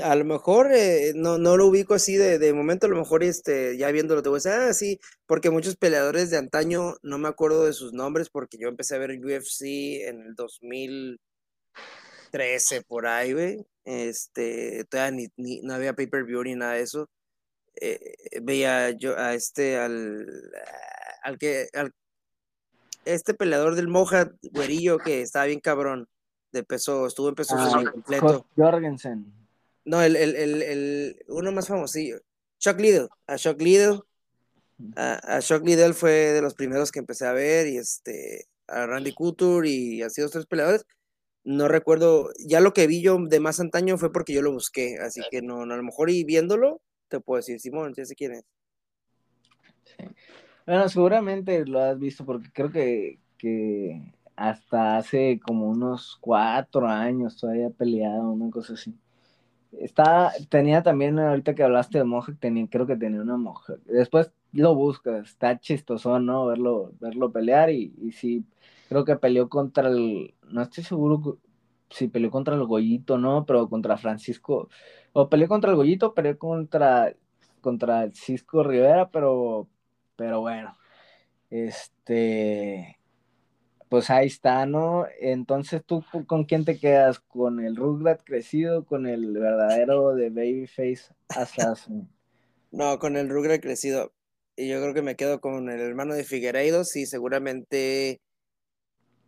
a lo mejor eh, no, no lo ubico así de, de, momento, a lo mejor este, ya viéndolo te voy a decir, ah, sí, porque muchos peleadores de antaño, no me acuerdo de sus nombres, porque yo empecé a ver UFC en el 2013 por ahí, güey, este, todavía ni, no había pay-per-view ni nada de eso, eh, veía yo a este, al, al que, al, este peleador del Moja, güerillo, que estaba bien cabrón, de peso, estuvo en peso ah, completo. Jorgensen. No, el, el, el, el, uno más famosillo, Chuck Liddell, a Chuck Liddell, a, a Chuck Liddell fue de los primeros que empecé a ver, y este, a Randy Couture, y así dos, tres peleadores, no recuerdo, ya lo que vi yo de más antaño fue porque yo lo busqué, así que no, no a lo mejor y viéndolo, te puedo decir, Simón, ya sé quién es. Bueno, seguramente lo has visto porque creo que, que hasta hace como unos cuatro años todavía peleado, una cosa así. Está, tenía también, ahorita que hablaste de Mohawk, tenía, creo que tenía una Mohawk. Después lo buscas, está chistoso, ¿no? Verlo, verlo pelear y, y sí, creo que peleó contra el, no estoy seguro si peleó contra el Goyito, ¿no? Pero contra Francisco, o peleó contra el Goyito, peleó contra, contra el Cisco Rivera, pero, pero bueno, este, pues ahí está, ¿no? Entonces, ¿tú con quién te quedas? ¿Con el Rugrat crecido, con el verdadero de Babyface Assassin? No, con el Rugrat crecido. Y yo creo que me quedo con el hermano de Figueiredo, sí, seguramente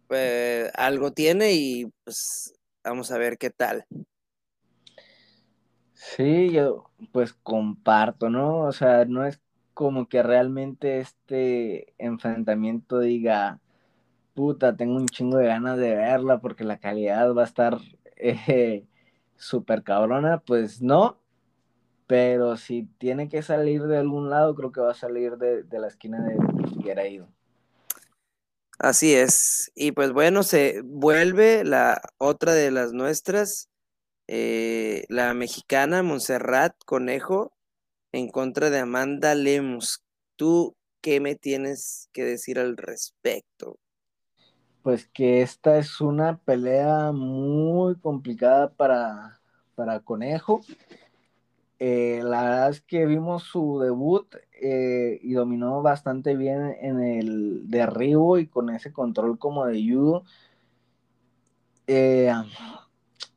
pues, algo tiene y pues vamos a ver qué tal. Sí, yo pues comparto, ¿no? O sea, no es como que realmente este enfrentamiento diga, puta, tengo un chingo de ganas de verla porque la calidad va a estar eh, súper cabrona, pues no, pero si tiene que salir de algún lado, creo que va a salir de, de la esquina de Figueiredo. Así es. Y pues bueno, se vuelve la otra de las nuestras, eh, la mexicana Montserrat Conejo en contra de Amanda Lemus. ¿Tú qué me tienes que decir al respecto? Pues que esta es una pelea muy complicada para, para Conejo. Eh, la verdad es que vimos su debut eh, y dominó bastante bien en el derribo y con ese control como de judo. Eh,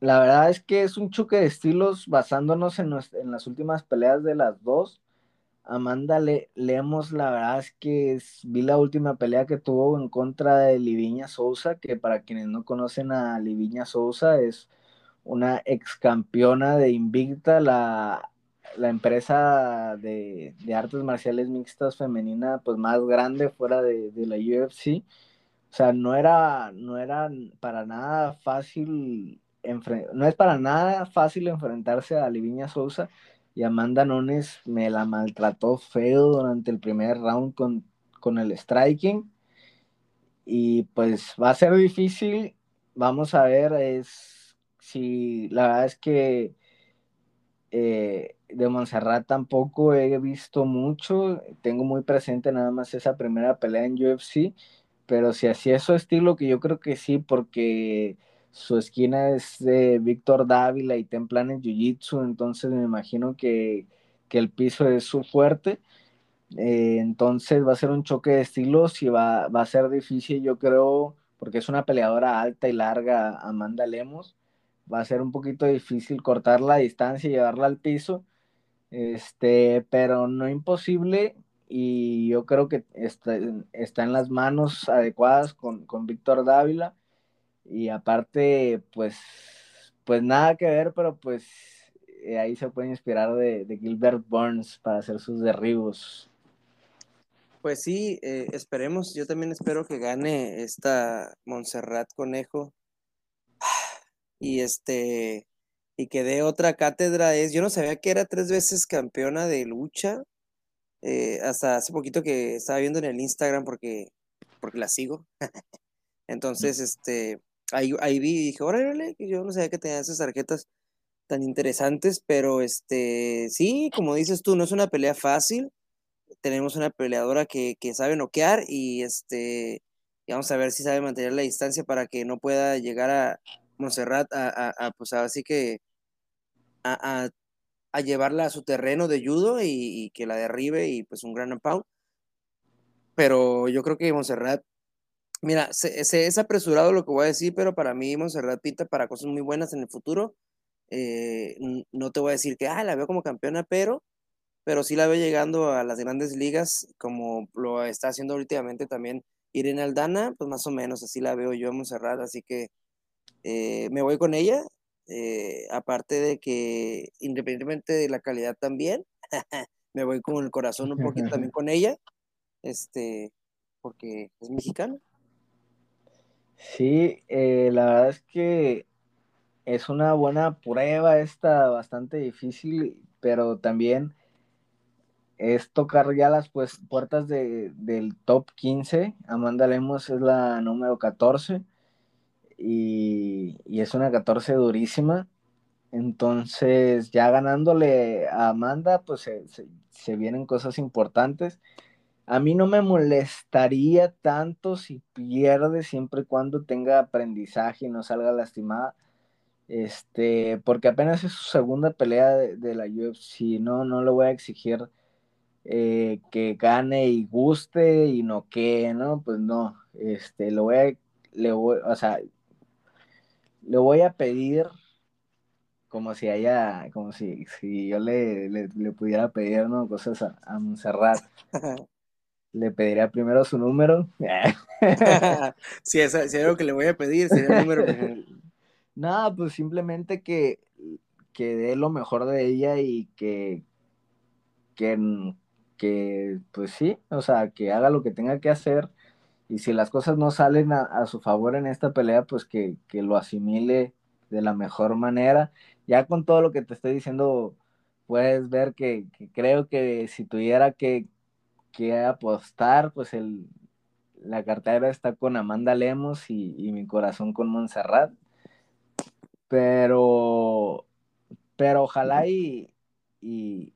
la verdad es que es un choque de estilos basándonos en, las últimas peleas de las dos. Amanda le, Lemos, la verdad es que vi la última pelea que tuvo en contra de Liviña Sousa, que para quienes no conocen a Liviña Sousa es una ex campeona de Invicta, la la empresa de, artes marciales mixtas femenina pues más grande fuera de, la UFC. O sea, no era, no era para nada fácil, no es para nada fácil enfrentarse a Liviña Sousa y Amanda Nunes me la maltrató feo durante el primer round con, con el striking. Y pues va a ser difícil. Vamos a ver es si la verdad es que eh, de Montserrat tampoco he visto mucho, tengo muy presente nada más esa primera pelea en UFC, pero si así es su estilo, que yo creo que sí, porque su esquina es de Víctor Dávila y Templan en Jiu-Jitsu, entonces me imagino que, el piso es su fuerte. Eh, entonces va a ser un choque de estilos y va, va, a ser difícil, yo creo, porque es una peleadora alta y larga, Amanda Lemos va a ser un poquito difícil cortar la distancia y llevarla al piso, este, pero no imposible y yo creo que está, está en las manos adecuadas con, con Víctor Dávila y aparte, pues, pues nada que ver, pero pues eh, ahí se puede inspirar de, de, Gilbert Burns para hacer sus derribos. Pues sí, eh, esperemos, yo también espero que gane esta Montserrat Conejo y este y que dé otra cátedra es, yo no sabía que era tres veces campeona de lucha, eh, hasta hace poquito que estaba viendo en el Instagram porque, porque la sigo. Entonces, este, ahí, ahí vi y dije, órale, yo no sabía que tenía esas tarjetas tan interesantes, pero este, sí, como dices tú, no es una pelea fácil. Tenemos una peleadora que, que sabe noquear y este, y vamos a ver si sabe mantener la distancia para que no pueda llegar a Montserrat a, a, pues así que a, a, llevarla a su terreno de judo y, y, que la derribe y pues un gran pound. Pero yo creo que Montserrat Mira, se, se, es apresurado lo que voy a decir, pero para mí Montserrat pinta para cosas muy buenas en el futuro. Eh, no te voy a decir que ah, la veo como campeona, pero, pero sí la veo llegando a las grandes ligas, como lo está haciendo últimamente también Irene Aldana, pues más o menos así la veo yo a Montserrat, así que eh, me voy con ella. Eh, aparte de que, independientemente de la calidad también, me voy con el corazón un poquito también con ella, este, porque es mexicana. Sí, eh, la verdad es que es una buena prueba esta, bastante difícil, pero también es tocar ya las pues, puertas de, del top 15. Amanda Lemos es la número 14 y, y, es una 14 durísima. Entonces, ya ganándole a Amanda, pues se, se, se vienen cosas importantes. A mí no me molestaría tanto si pierde siempre y cuando tenga aprendizaje y no salga lastimada. Este, porque apenas es su segunda pelea de, de la UFC, no, no le voy a exigir eh, que gane y guste y no que, ¿no? Pues no, este, lo voy a, le voy, o sea, le voy a pedir como si haya, como si, si yo le, le, le pudiera pedir, ¿no? Cosas a, a. le pediría primero su número. si, es, si algo que le voy a pedir, sería el número. no, pues simplemente que, que dé lo mejor de ella y que, que, que, pues sí, o sea, que haga lo que tenga que hacer. Y si las cosas no salen a, a su favor en esta pelea, pues que, que, lo asimile de la mejor manera. Ya con todo lo que te estoy diciendo, puedes ver que, que creo que si tuviera que, que apostar, pues el, la cartera está con Amanda Lemos y, y mi corazón con Montserrat. Pero, pero ojalá y, y,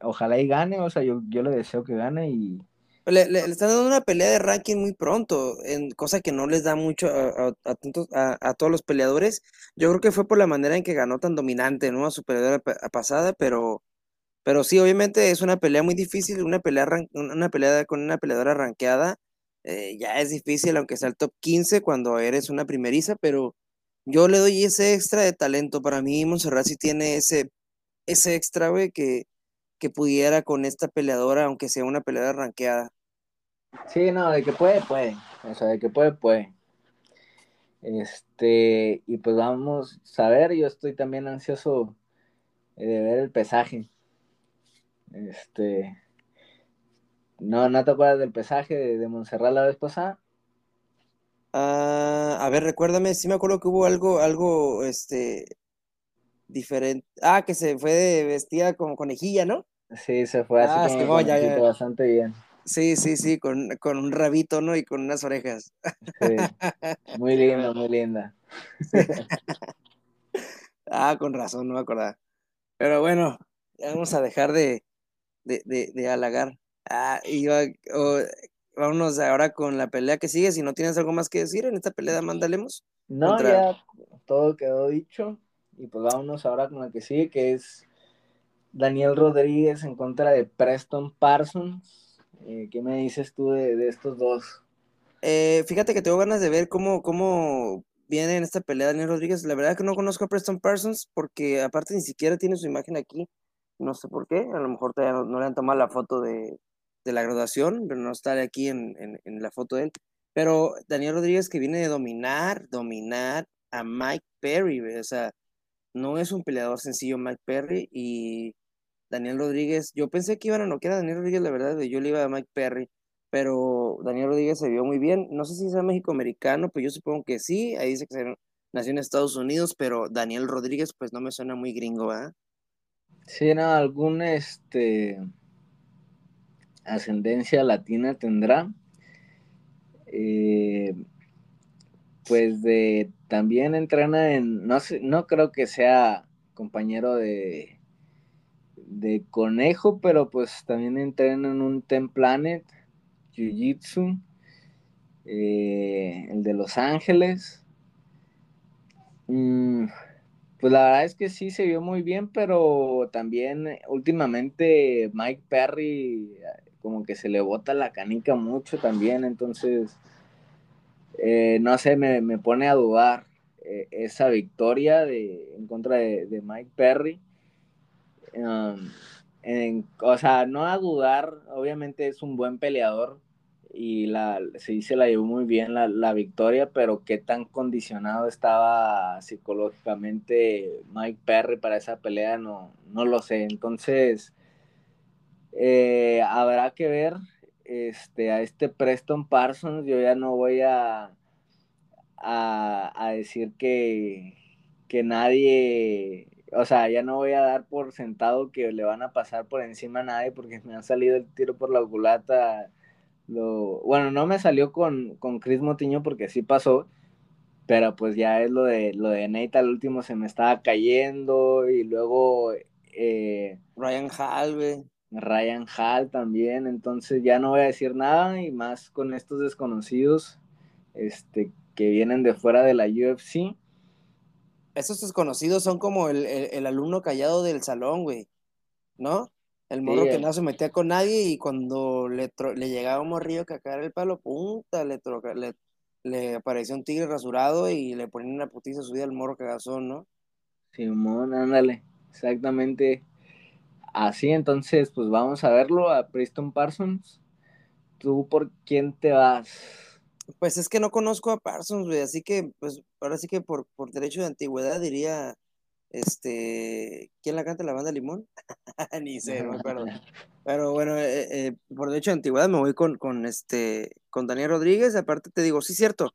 ojalá y gane, o sea, yo, yo le deseo que gane y... Le, le, le, están dando una pelea de ranking muy pronto, en cosa que no les da mucho a, a, a, a, todos los peleadores. Yo creo que fue por la manera en que ganó tan dominante, ¿no? A su peleadora pasada, pero pero sí, obviamente es una pelea muy difícil, una pelea, una pelea con una peleadora ranqueada, eh, ya es difícil, aunque sea el top 15 cuando eres una primeriza, pero yo le doy ese extra de talento. Para mí, Monserrat sí tiene ese, ese extra, güey, que, que pudiera con esta peleadora, aunque sea una peleadora ranqueada. Sí, no, de que puede, puede. O sea, de que puede, puede. Este, y pues vamos a ver, yo estoy también ansioso de ver el pesaje. Este. No, ¿no te acuerdas del pesaje de, de Montserrat la vez pasada? Uh, a ver, recuérdame, sí me acuerdo que hubo algo, algo, este, diferente. Ah, que se fue de vestida como conejilla, ¿no? Sí, se fue así ah, como sí, ya, ya. bastante bien. Sí, sí, sí, con, con, un rabito, ¿no? Y con unas orejas. Sí, muy linda, muy linda. ah, con razón, no me acordaba. Pero bueno, vamos a dejar de, de, de, de halagar. Ah, y yo, oh, vámonos ahora con la pelea que sigue. Si no tienes algo más que decir en esta pelea, mandalemos. No, contra... ya todo quedó dicho. Y pues vámonos ahora con la que sigue, que es Daniel Rodríguez en contra de Preston Parsons. Eh, ¿Qué me dices tú de, de estos dos? Eh, fíjate que tengo ganas de ver cómo, cómo viene en esta pelea Daniel Rodríguez. La verdad que no conozco a Preston Parsons porque aparte ni siquiera tiene su imagen aquí. No sé por qué. A lo mejor todavía no, le han tomado la foto de, la graduación, pero no está aquí en, la foto de él. Pero Daniel Rodríguez que viene de dominar, dominar a Mike Perry, o sea, no es un peleador sencillo Mike Perry y Daniel Rodríguez, yo pensé que iban a noquear a Daniel Rodríguez, la verdad, yo le iba a Mike Perry, pero Daniel Rodríguez se vio muy bien. No sé si es México-americano, pero yo supongo que sí. Ahí dice que nació en Estados Unidos, pero Daniel Rodríguez, pues no me suena muy gringo, ¿verdad? Sí, no, algún este ascendencia latina tendrá. Eh, pues de también entrena en, no sé, no creo que sea compañero de de conejo, pero pues también entrena en un Ten Planet Jiu-Jitsu, eh, el de Los Ángeles. Mm, pues la verdad es que sí se vio muy bien, pero también eh, últimamente Mike Perry eh, como que se le bota la canica mucho también, entonces no sé, me, pone a dudar esa victoria de, en contra de, Mike Perry. Um, o sea, no a dudar, obviamente es un buen peleador y la, sí se la llevó muy bien la, victoria, pero qué tan condicionado estaba psicológicamente Mike Perry para esa pelea, no, no lo sé. Entonces, eh, habrá que ver este, a este Preston Parsons, yo ya no voy a, a, decir que, que nadie o sea, ya no voy a dar por sentado que le van a pasar por encima a nadie porque me ha salido el tiro por la culata. Lo, bueno, no me salió con, con Chris Motiño porque sí pasó, pero pues ya es lo de lo de Nate al último se me estaba cayendo y luego eh, Ryan Hall, güey. Ryan Hall también, entonces ya no voy a decir nada y más con estos desconocidos este que vienen de fuera de la UFC esos desconocidos son como el, alumno callado del salón, güey, ¿no? El morro que no se metía con nadie y cuando le, le llegaba un morrillo que acá el palo, punta, le, le, le apareció un tigre rasurado y le ponían una putiza subida al morro cagazón, ¿no? Simón, ándale, exactamente así. Entonces, pues vamos a verlo a Preston Parsons. ¿Tú por quién te vas? Pues es que no conozco a Parsons, güey, así que, pues, ahora sí que por, por derecho de antigüedad diría, este, ¿quién la canta la banda Limón? Ni sé, no me acuerdo. Pero bueno, eh, eh, por derecho de antigüedad me voy con, con, este, con Daniel Rodríguez, aparte te digo, sí, cierto,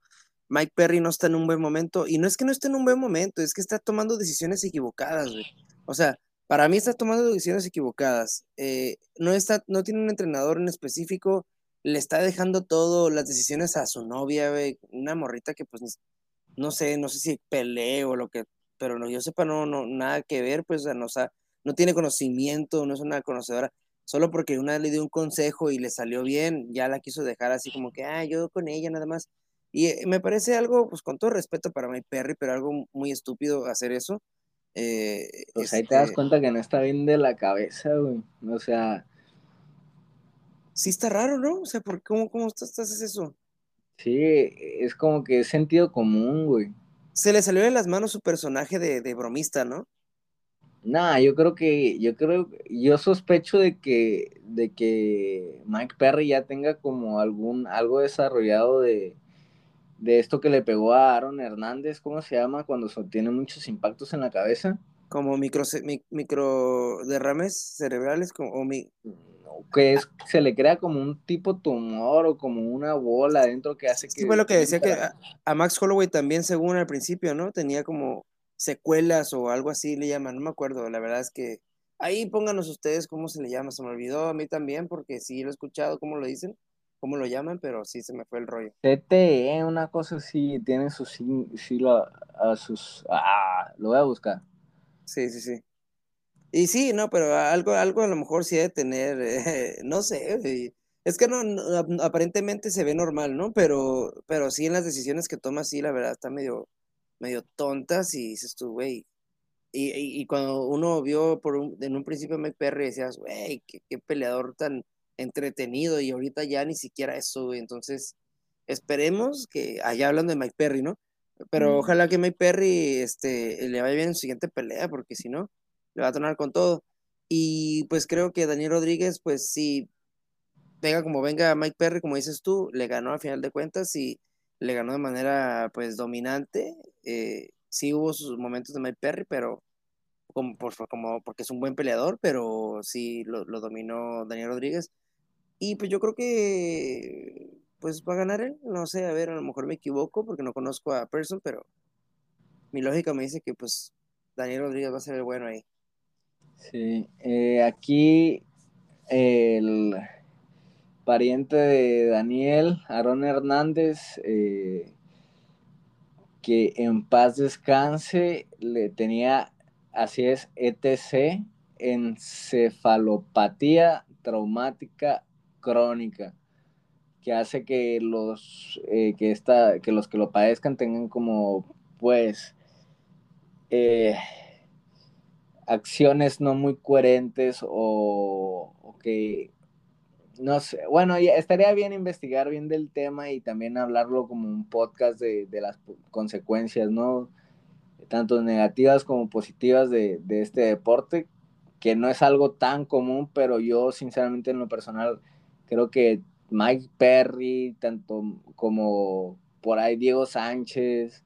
Mike Perry no está en un buen momento, y no es que no esté en un buen momento, es que está tomando decisiones equivocadas, güey. O sea, para mí está tomando decisiones equivocadas. Eh, no, está, no tiene un entrenador en específico le está dejando todo, las decisiones a su novia, güey, una morrita que pues no sé, no sé si peleo o lo que, pero no, yo sepa, no, no, nada que ver, pues, o sea, no, no tiene conocimiento, no es una conocedora, solo porque una le dio un consejo y le salió bien, ya la quiso dejar así como que, ah, yo con ella nada más. Y eh, me parece algo, pues con todo respeto para Mike Perry, pero algo muy estúpido hacer eso. Eh, pues ahí te das este cuenta que no está bien de la cabeza, güey. O sea, sí está raro, ¿no? O sea, ¿por cómo, cómo estás, haces eso? Sí, es como que es sentido común, güey. Se le salió de las manos su personaje de, bromista, ¿no? Nah, yo creo que, yo creo, yo sospecho de que, de que Mike Perry ya tenga como algún, algo desarrollado de, de esto que le pegó a Aaron Hernández, ¿cómo se llama? Cuando tiene muchos impactos en la cabeza. Como micro, micro derrames cerebrales, como, o mi, que es, se le crea como un tipo tumor o como una bola adentro que hace que... Sí, fue lo que decía que a, Max Holloway también, según al principio, ¿no? Tenía como secuelas o algo así le llaman, no me acuerdo, la verdad es que ahí pónganos ustedes cómo se le llama, se me olvidó a mí también porque sí lo he escuchado cómo lo dicen, cómo lo llaman, pero sí se me fue el rollo. TTE, una cosa así, tiene sus, sí, lo, a sus, ah, lo voy a buscar. Sí, sí, sí. Y sí, no, pero algo, algo a lo mejor sí debe tener, eh, no sé, es que no, aparentemente se ve normal, ¿no? Pero, pero sí en las decisiones que toma, sí, la verdad, está medio, medio tontas y dices tú, güey. Y, y, cuando uno vio por un, en un principio a Mike Perry, decías, güey, qué, qué, peleador tan entretenido, y ahorita ya ni siquiera eso, güey. Entonces, esperemos que, allá hablando de Mike Perry, ¿no? Pero ojalá que Mike Perry este, le vaya bien en su siguiente pelea, porque si no, le va a tornar con todo. Y pues creo que Daniel Rodríguez, pues sí, venga como venga Mike Perry, como dices tú, le ganó al final de cuentas y le ganó de manera pues dominante. Eh, sí hubo sus momentos de Mike Perry, pero como, por, como porque es un buen peleador, pero sí lo, lo, dominó Daniel Rodríguez. Y pues yo creo que pues va a ganar él, no sé, a ver, a lo mejor me equivoco porque no conozco a Person, pero mi lógica me dice que pues Daniel Rodríguez va a ser el bueno ahí. Sí, eh, aquí el pariente de Daniel, Aaron Hernández, eh, que en paz descanse, le tenía, así es, ETC, encefalopatía traumática crónica, que hace que los, eh, que, esta, que los que lo padezcan tengan como, pues, eh, acciones no muy coherentes o, que no sé, bueno, estaría bien investigar bien del tema y también hablarlo como un podcast de, las consecuencias, ¿no? Tanto negativas como positivas de, este deporte, que no es algo tan común, pero yo sinceramente en lo personal creo que Mike Perry, tanto como por ahí Diego Sánchez,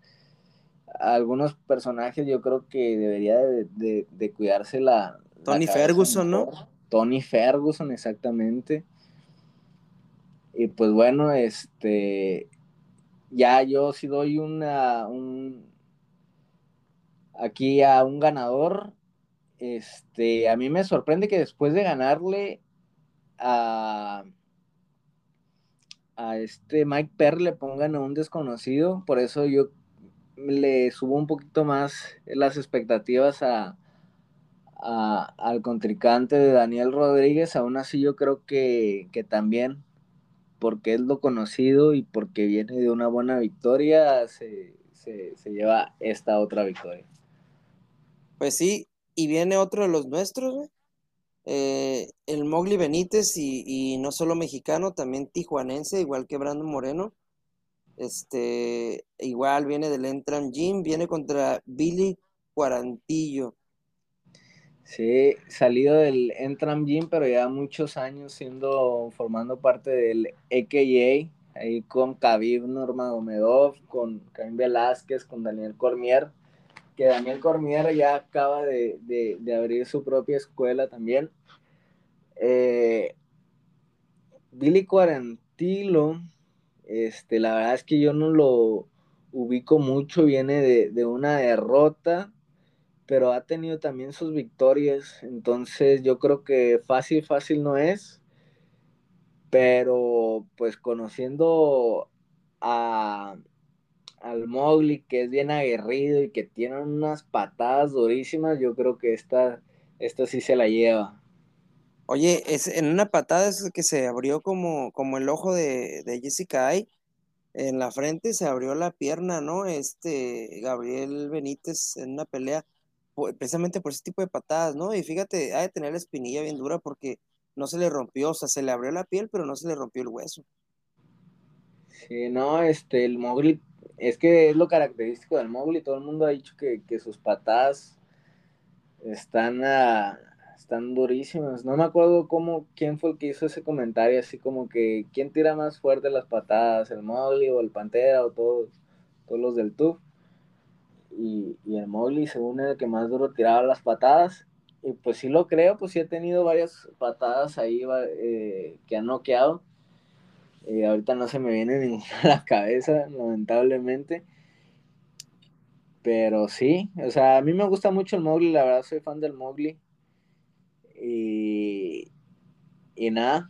algunos personajes yo creo que debería de, cuidarse la... Tony Ferguson, ¿no? Tony Ferguson, exactamente. Y pues bueno, este, ya yo si doy una, un, aquí a un ganador, este, a mí me sorprende que después de ganarle a, a este Mike Perry le pongan a un desconocido, por eso yo le subo un poquito más las expectativas a, al contrincante de Daniel Rodríguez, aún así yo creo que, que también porque es lo conocido y porque viene de una buena victoria, se, lleva esta otra victoria. Pues sí, y viene otro de los nuestros, eh, el Mowgli Benítez y, no solo mexicano, también tijuanense, igual que Brandon Moreno. Este, igual viene del Entram Gym, viene contra Billy Cuarantillo. Sí, salido del Entram Gym, pero ya muchos años siendo, formando parte del EKA, ahí con Khabib Nurmagomedov, con Caín Velázquez, con Daniel Cormier, que Daniel Cormier ya acaba de, abrir su propia escuela también. Eh, Billy Cuarentilo, este, la verdad es que yo no lo ubico mucho, viene de, de una derrota pero ha tenido también sus victorias, entonces yo creo que fácil, fácil no es, pero pues conociendo a, al Mowgli, que es bien aguerrido y que tiene unas patadas durísimas, yo creo que esta, esta sí se la lleva. Oye, es, en una patada es que se abrió como, como el ojo de, de Jessica Ay, en la frente se abrió la pierna, ¿no? Este Gabriel Benítez en una pelea precisamente por ese tipo de patadas, ¿no? Y fíjate, ha de tener la espinilla bien dura porque no se le rompió, o sea, se le abrió la piel, pero no se le rompió el hueso. Sí, no, este, el Mowgli, es que es lo característico del Mowgli, todo el mundo ha dicho que, sus patadas están, están durísimas. No me acuerdo cómo, quién fue el que hizo ese comentario, así como que, ¿quién tira más fuerte las patadas, el Mowgli o el Pantera o todos, todos los del TUF? y, el Mowgli según el que más duro tiraba las patadas. Y pues sí lo creo, pues sí he tenido varias patadas ahí eh, que han noqueado. Eh, ahorita no se me viene ninguna a la cabeza, lamentablemente. Pero sí, o sea, a mí me gusta mucho el Mowgli, la verdad soy fan del Mowgli. Y, y nada.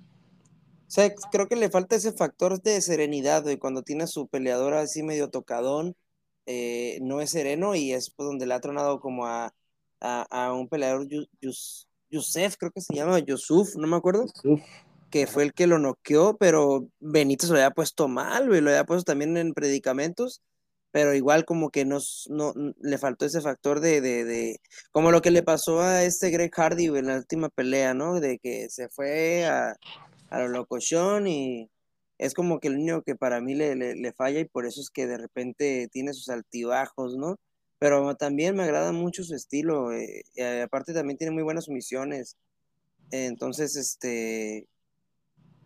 O sea, creo que le falta ese factor de serenidad, y cuando tiene a su peleador así medio tocadón eh, no es sereno y es pues, donde le ha tronado como a, un peleador, Yusef, creo que se llama, Yusuf, no me acuerdo, que fue el que lo noqueó, pero Benito se lo había puesto mal, lo había puesto también en predicamentos, pero igual como que no, le faltó ese factor de, como lo que le pasó a este Greg Hardy en la última pelea, ¿no? De que se fue a, a lo locochón y es como que el único que para mí le, le, falla y por eso es que de repente tiene sus altibajos, ¿no? Pero también me agrada mucho su estilo, eh, aparte también tiene muy buenas sumisiones. Entonces, este,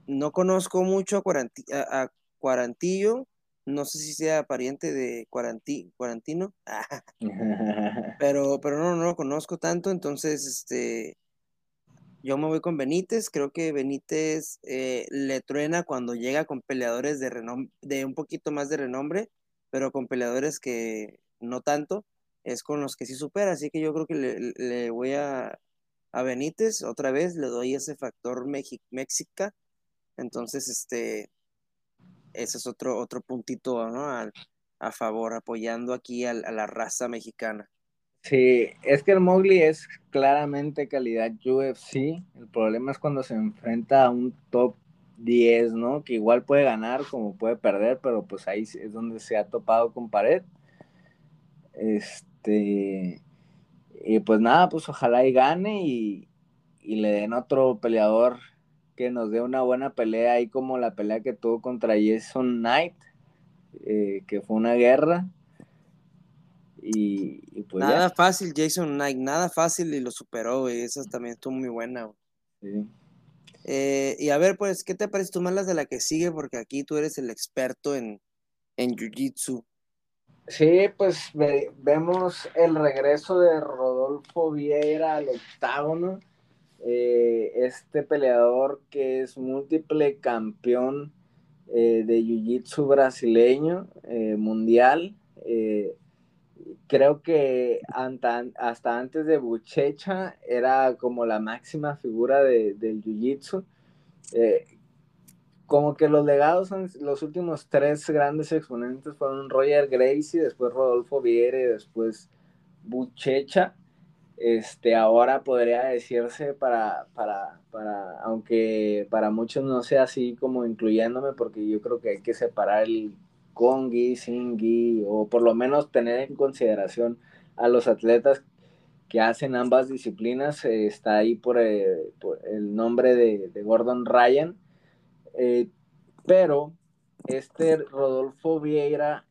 no conozco mucho a, Cuarantillo, no sé si sea pariente de Cuarantino, pero, pero no, no lo conozco tanto, entonces, este, yo me voy con Benítez, creo que Benítez eh, le truena cuando llega con peleadores de, de un poquito más de renombre, pero con peleadores que no tanto, es con los que sí supera, así que yo creo que le, voy a, a, Benítez, otra vez le doy ese factor México, entonces este, ese es otro, otro puntito ¿no? a, a favor, apoyando aquí a la raza mexicana. Sí, es que el Mowgli es claramente calidad UFC. El problema es cuando se enfrenta a un top 10, ¿no? Que igual puede ganar como puede perder, pero pues ahí es donde se ha topado con pared. Este. Y pues nada, pues ojalá y gane y, le den otro peleador que nos dé una buena pelea ahí como la pelea que tuvo contra Jason Knight, eh, que fue una guerra y, pues nada fácil, Jason Knight, nada fácil y lo superó, y Esa también estuvo muy buena, eh, y a ver, pues, ¿qué te parece tú más las de la que sigue? Porque aquí tú eres el experto en, en Jiu-Jitsu. Sí, pues vemos el regreso de Rodolfo Vieira al octágono. Eh, este peleador que es múltiple campeón eh, de Jiu-Jitsu brasileño mundial creo que hasta antes de Buchecha era como la máxima figura de, del Jiu-Jitsu. Eh, como que los legados los últimos tres grandes exponentes fueron Roger Gracie, después Rodolfo Viere, después Buchecha. Este, ahora podría decirse para, para, para, aunque para muchos no sea así como incluyéndome, porque yo creo que hay que separar el con gui, sin gui, o por lo menos tener en consideración a los atletas que hacen ambas disciplinas. Eh, está ahí por, eh, el nombre de, Gordon Ryan. Eh, pero este Rodolfo Vieira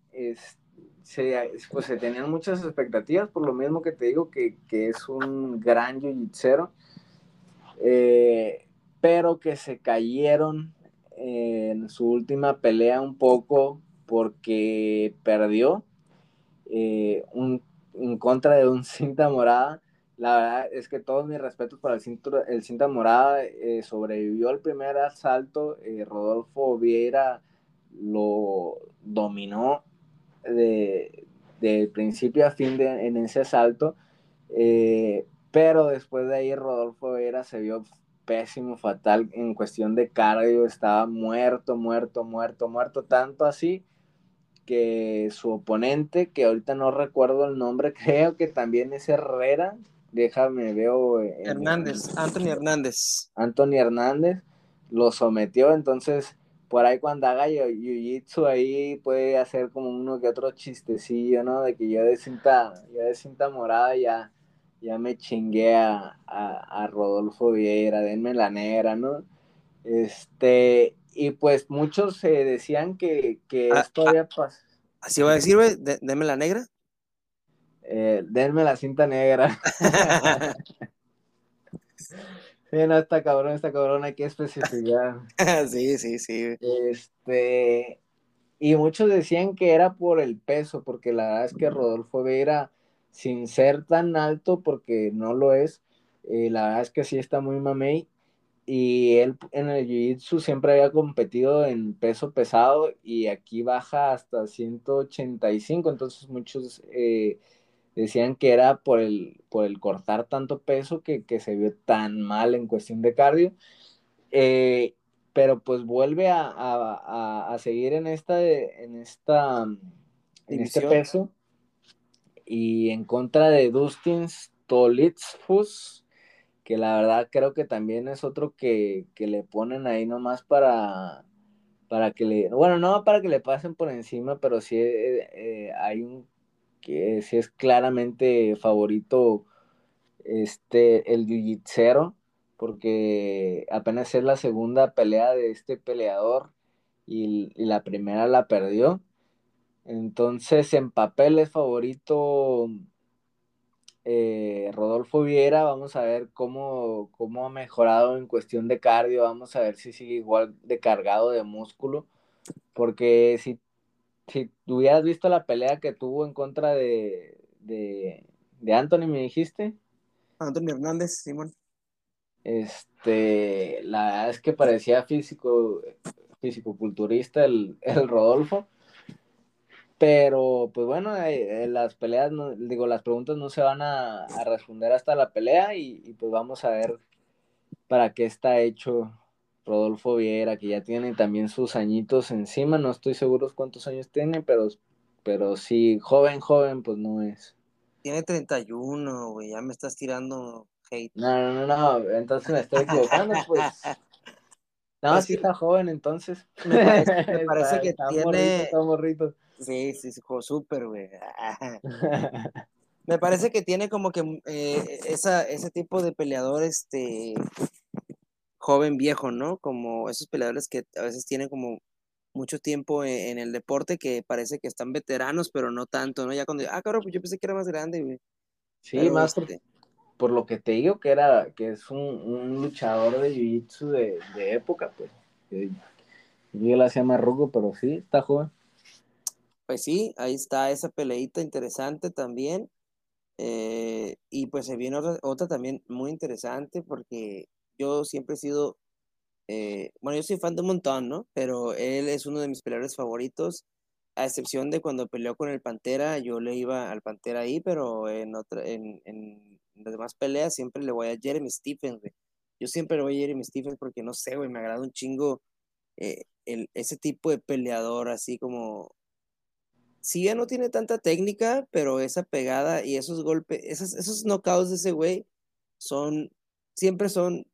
se, pues se tenían muchas expectativas, por lo mismo que te digo que, es un gran jiu pero que se cayeron en su última pelea un poco porque perdió eh, en contra de un cinta morada. La verdad es que todos mis respetos para el el cinta morada. Eh, sobrevivió el primer asalto. Eh, Rodolfo Vieira lo dominó de, principio a fin de, en ese asalto. pero después de ahí Rodolfo Vieira se vio pésimo, fatal en cuestión de cardio. Estaba muerto, muerto, muerto, muerto. Tanto así que su oponente, que ahorita no recuerdo el nombre, creo que también es Herrera, déjame veo. Hernández, Anthony Hernández. Anthony Hernández lo sometió, entonces por ahí cuando haga jiu-jitsu ahí puede hacer como uno que otro chistecillo, ¿no? De que yo de cinta, yo de cinta morada ya, ya me chingué a, a, Rodolfo Vieira, denme la negra, ¿no? Este, y pues muchos se decían que, que ah, esto había pasado. Así va a decir, güey, denme la negra. Eh, denme la cinta negra. no, está cabrón, está cabrón, hay que especificar. sí, sí, sí. Este, y muchos decían que era por el peso, porque la verdad es que Rodolfo Vera, sin ser tan alto, porque no lo es, eh, la verdad es que sí está muy mamey, y él en el Jiu-Jitsu siempre había competido en peso pesado y aquí baja hasta 185, entonces muchos eh, decían que era por el, por el cortar tanto peso que, se vio tan mal en cuestión de cardio, eh, pero pues vuelve a, seguir en esta, en esta, en este peso y en contra de Dustin Stolitzfus, que la verdad creo que también es otro que, le ponen ahí nomás para, para que le, bueno, no para que le pasen por encima, pero sí eh, eh, hay un que sí es claramente favorito este, el jiu porque apenas es la segunda pelea de este peleador y, la primera la perdió. Entonces, en papel es favorito eh, Rodolfo Viera. Vamos a ver cómo, cómo ha mejorado en cuestión de cardio. Vamos a ver si sigue igual de cargado de músculo. Porque si, si hubieras visto la pelea que tuvo en contra de, de, de Anthony, me dijiste. Anthony Hernández, Simón. Este, la verdad es que parecía físico, físico-culturista el, el, Rodolfo. Pero, pues bueno, eh, eh, las peleas, no, digo, las preguntas no se van a, a responder hasta la pelea y, y, pues vamos a ver para qué está hecho Rodolfo Viera, que ya tiene también sus añitos encima. No estoy seguro cuántos años tiene, pero, pero sí, joven, joven, pues no es. Tiene 31, güey, ya me estás tirando hate. No, no, no, no, entonces me estoy equivocando, pues. No, pues sí está joven, entonces. Me parece, que tiene. Morrito, Sí, sí, súper, güey. me parece que tiene como que eh, esa, ese tipo de peleador, este. Joven viejo, ¿no? Como esos peleadores que a veces tienen como mucho tiempo e, en, el deporte que parece que están veteranos, pero no tanto, ¿no? Ya cuando, ah, cabrón, pues yo pensé que era más grande, Sí, más este por, lo que te digo que era, que es un, luchador de jiu-jitsu de, época, pues. Yo la hacía más rugo, pero sí, está joven. Pues sí, ahí está esa peleita interesante también. Eh, y pues se viene otra, otra también muy interesante porque yo siempre he sido eh, bueno, yo soy fan de un montón, ¿no? Pero él es uno de mis peleadores favoritos, a excepción de cuando peleó con el Pantera, yo le iba al Pantera ahí, pero en, otra, en, en las demás peleas siempre le voy a Jeremy Stephens, güey. Yo siempre le voy a Jeremy Stephens porque no sé, güey, me agrada un chingo eh, el, ese tipo de peleador, así como. Sí, ya no tiene tanta técnica, pero esa pegada y esos golpes, esos, esos knockouts de ese güey son, siempre son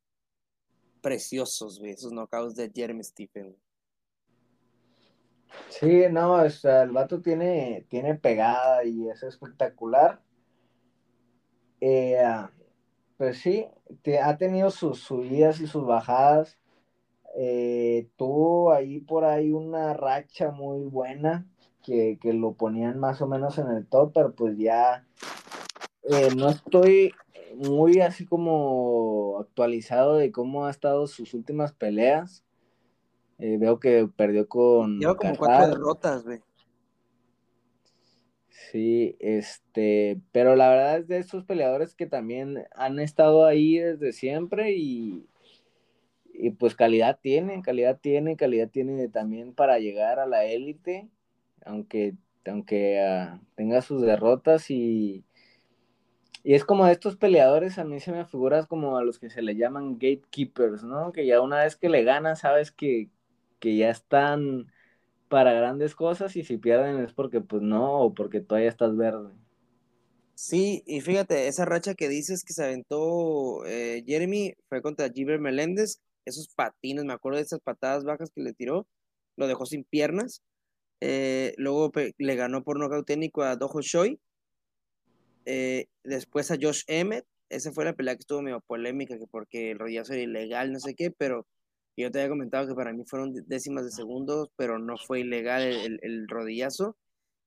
preciosos, güey, esos knockouts de Jeremy Stephen. Sí, no, o sea, el vato tiene, tiene pegada y es espectacular. Eh, pues sí, ha tenido sus subidas y sus bajadas. Eh, tuvo ahí por ahí una racha muy buena que, que, lo ponían más o menos en el top, pero pues ya eh, no estoy muy así como actualizado de cómo ha estado sus últimas peleas. Eh, veo que perdió con. Lleva como cuatro derrotas, güey. Sí, este, pero la verdad es de estos peleadores que también han estado ahí desde siempre y, y pues calidad tiene, calidad tiene, calidad tiene también para llegar a la élite, aunque, aunque ah, tenga sus derrotas y, y es como de estos peleadores, a mí se me figuras como a los que se le llaman gatekeepers, ¿no? Que ya una vez que le ganan, sabes que, ya están para grandes cosas y si pierden es porque pues no, o porque todavía estás verde. Sí, y fíjate, esa racha que dices que se aventó eh, Jeremy fue contra Giver Meléndez, esos patines, me acuerdo de esas patadas bajas que le tiró, lo dejó sin piernas. Eh, luego le ganó por nocaut técnico a Dojo Choi eh, después a Josh Emmett, esa fue la pelea que estuvo medio polémica, que porque el rodillazo era ilegal, no sé qué, pero yo te había comentado que para mí fueron décimas de segundos, pero no fue ilegal el, rodillazo.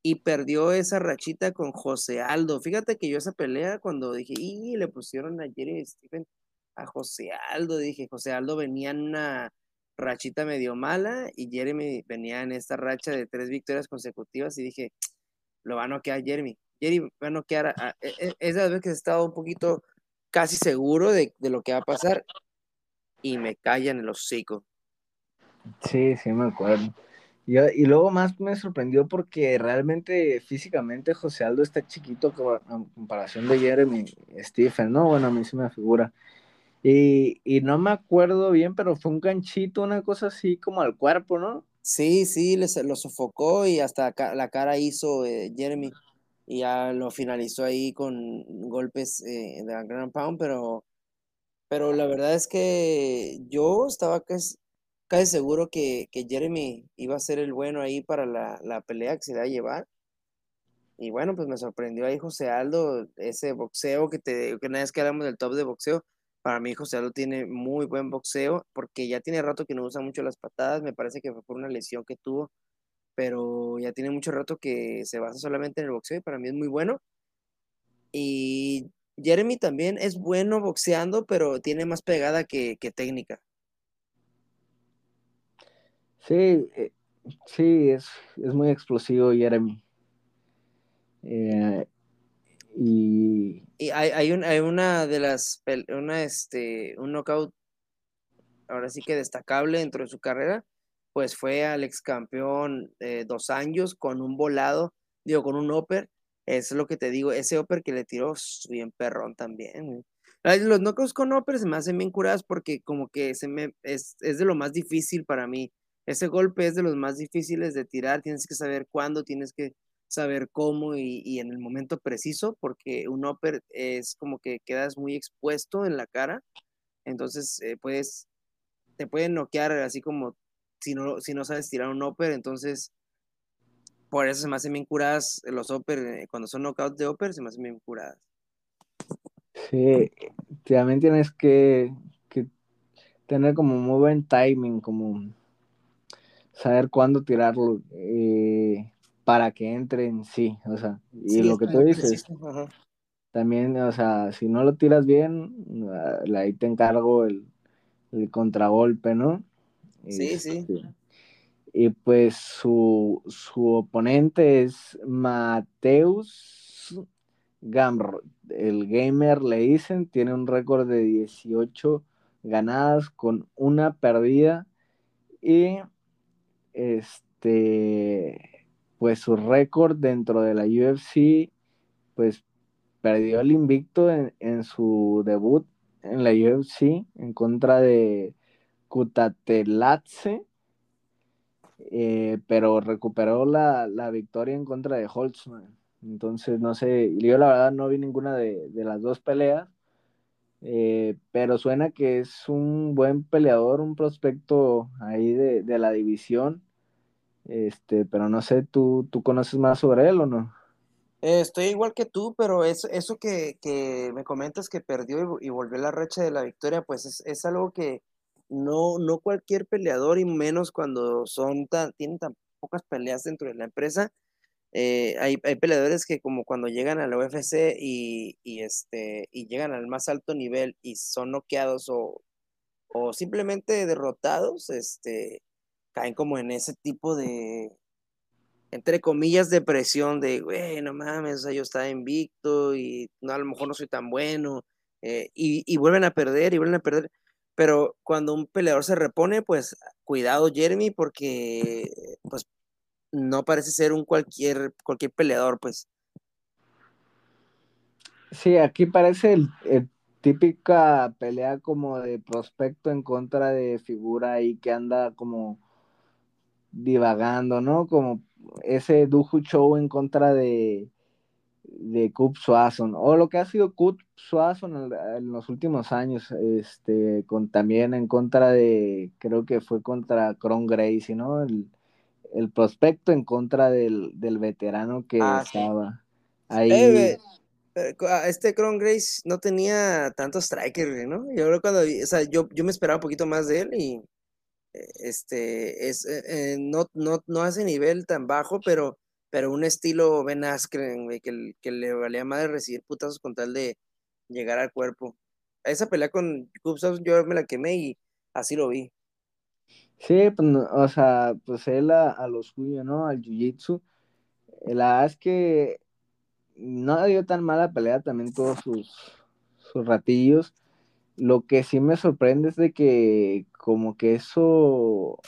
Y perdió esa rachita con José Aldo. Fíjate que yo esa pelea, cuando dije, y le pusieron a Jeremy Stephen a José Aldo, dije, José Aldo venía en una rachita medio mala y Jeremy venía en esta racha de tres victorias consecutivas y dije, lo va a noquear Jeremy. Jerry va a noquear. E, e, esa vez que he estado un poquito casi seguro de, lo que va a pasar y me callan el hocico. Sí, sí, me acuerdo. Y, y, luego más me sorprendió porque realmente físicamente José Aldo está chiquito en comparación de Jeremy Stephen, ¿no? Bueno, a mí se me figura. Y, y, no me acuerdo bien, pero fue un ganchito, una cosa así como al cuerpo, ¿no? Sí, sí, les, lo sofocó y hasta la cara hizo eh, Jeremy y ya lo finalizó ahí con golpes eh, de Grand Pound, pero, pero la verdad es que yo estaba casi, casi seguro que, Jeremy iba a ser el bueno ahí para la, pelea que se iba a llevar. Y bueno, pues me sorprendió ahí José Aldo, ese boxeo que te que una vez que hablamos del top de boxeo, Para mí José Aldo tiene muy buen boxeo porque ya tiene rato que no usa mucho las patadas, me parece que fue por una lesión que tuvo, pero ya tiene mucho rato que se basa solamente en el boxeo y para mí es muy bueno. Y Jeremy también es bueno boxeando, pero tiene más pegada que, técnica. Sí, eh, sí, es, es, muy explosivo Jeremy. Eh, y, hay, hay, hay, una de las, una, este, un knockout, ahora sí que destacable dentro de su carrera, pues fue al ex campeón eh, dos años con un volado, digo, con un upper, es lo que te digo, ese upper que le tiró, bien perrón también. Los knockouts con upper se me hacen bien curadas porque como que se me, es, es de lo más difícil para mí. Ese golpe es de los más difíciles de tirar, tienes que saber cuándo, tienes que saber cómo y, en el momento preciso, porque un upper es como que quedas muy expuesto en la cara, entonces eh, puedes, te pueden noquear así como si no, si no sabes tirar un upper, entonces por eso se me hacen bien curadas los upper, eh, cuando son knockouts de upper se me hacen bien curadas. Sí, también tienes que, que tener como muy buen timing, como saber cuándo tirarlo. Eh, para que entre en sí, o sea, y lo que tú dices, también, o sea, si no lo tiras bien, ah, ahí te encargo el, contragolpe, ¿no? Sí, sí. Este, y pues su, su oponente es Mateus Gamro, el gamer le dicen, tiene un récord de 18 ganadas con una perdida y este pues su récord dentro de la UFC, pues perdió el invicto en, su debut en la UFC en contra de Kutatelatse, eh, pero recuperó la, victoria en contra de Holtzman. Entonces, no sé, yo la verdad no vi ninguna de, las dos peleas, eh, pero suena que es un buen peleador, un prospecto ahí de, de la división. Este, pero no sé, ¿tú, tú conoces más sobre él o no? estoy igual que tú, pero eso, eso que, me comentas que perdió y, volvió la racha de la victoria, pues es, algo que no, no cualquier peleador, y menos cuando son tan, tienen tan pocas peleas dentro de la empresa. Eh, hay, peleadores que como cuando llegan a la UFC y, este, y llegan al más alto nivel y son noqueados o, o simplemente derrotados, este, caen como en ese tipo de, entre comillas, de presión de, güey, no mames, yo estaba invicto y a lo mejor no soy tan bueno, eh, y, vuelven a perder y vuelven a perder. Pero cuando un peleador se repone, pues cuidado, Jeremy, porque pues no parece ser un cualquier, cualquier peleador, pues. Sí, aquí parece el, típica pelea como de prospecto en contra de figura ahí que anda como divagando, ¿no? Como ese Duju Show en contra de, de Cup Swanson, o lo que ha sido Cup Swanson en, los últimos años, este, con, también en contra de, creo que fue contra Cron Gracie, ¿no? El, prospecto en contra del, veterano que ah, estaba ahí. Eh, ah, este Cron Grace no tenía tantos strikers, ¿no? Yo cuando, o sea, yo, yo me esperaba un poquito más de él y este, es, eh, eh, no, no, no hace nivel tan bajo, pero, pero un estilo Ben Askren, que, que le valía madre recibir putazos con tal de llegar al cuerpo. Esa pelea con Cubs yo me la quemé y así lo vi. Sí, pues, o sea, pues él a, a los suyos, ¿no? Al jiu-jitsu. La verdad es que no dio tan mala pelea, también todos sus, sus ratillos. Lo que sí me sorprende es de que como que eso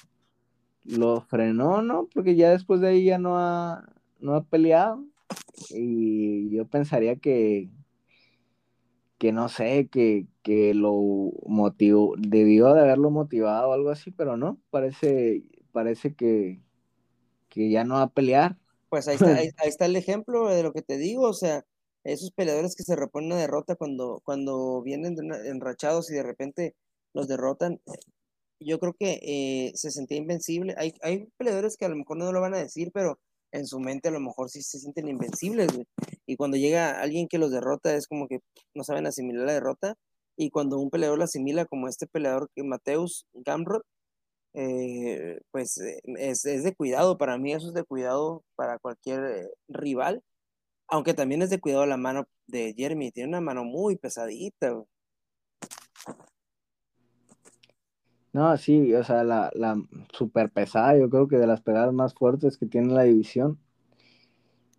lo frenó, ¿no? Porque ya después de ahí ya no ha, no ha peleado. Y yo pensaría que, que no sé, que, que lo motivó, debió de haberlo motivado o algo así, pero no, parece, parece que, que ya no va a pelear. Pues ahí está, ahí está el ejemplo de lo que te digo, o sea, esos peleadores que se reponen una derrota cuando, cuando vienen enrachados y de repente los derrotan, yo creo que eh, se sentía invencible. Hay, hay peleadores que a lo mejor no lo van a decir, pero en su mente a lo mejor sí se sienten invencibles, Y cuando llega alguien que los derrota es como que no saben asimilar la derrota. Y cuando un peleador la asimila como este peleador que Mateus Gamrot, eh, pues eh, es, es, de cuidado, para mí eso es de cuidado para cualquier rival, aunque también es de cuidado la mano de Jeremy, tiene una mano muy pesadita. No, sí, o sea, la, la super pesada, yo creo que de las pegadas más fuertes que tiene la división.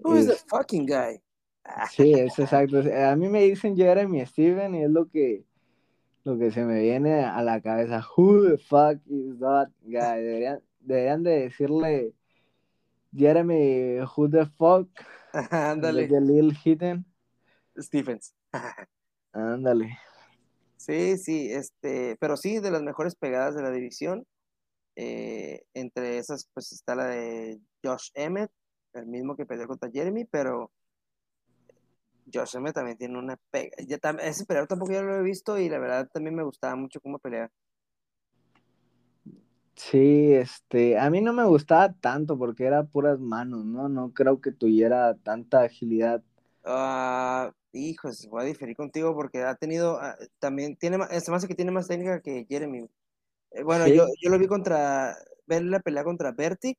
Who is the fucking guy? Sí, es exacto. A mí me dicen Jeremy Steven y es lo que, lo que se me viene a la cabeza. Who the fuck is that guy? Deberían, deberían de decirle Jeremy, who the fuck? Ándale. De Lil Hidden. Stephens. Ándale. Sí, sí, este, pero sí, de las mejores pegadas de la división. Eh, entre esas, pues está la de Josh Emmett, el mismo que peleó contra Jeremy, pero Josh Emmett también tiene una pega. Ya, ese peleador tampoco yo lo he visto y la verdad también me gustaba mucho cómo pelea. Sí, este, a mí no me gustaba tanto porque era puras manos, ¿no? No creo que tuviera tanta agilidad. Ah, Hijos, voy a diferir contigo porque ha tenido, ah, también tiene más, se me que tiene más técnica que Jeremy. Eh, bueno, yo, yo lo vi contra, ver la pelea contra Berti,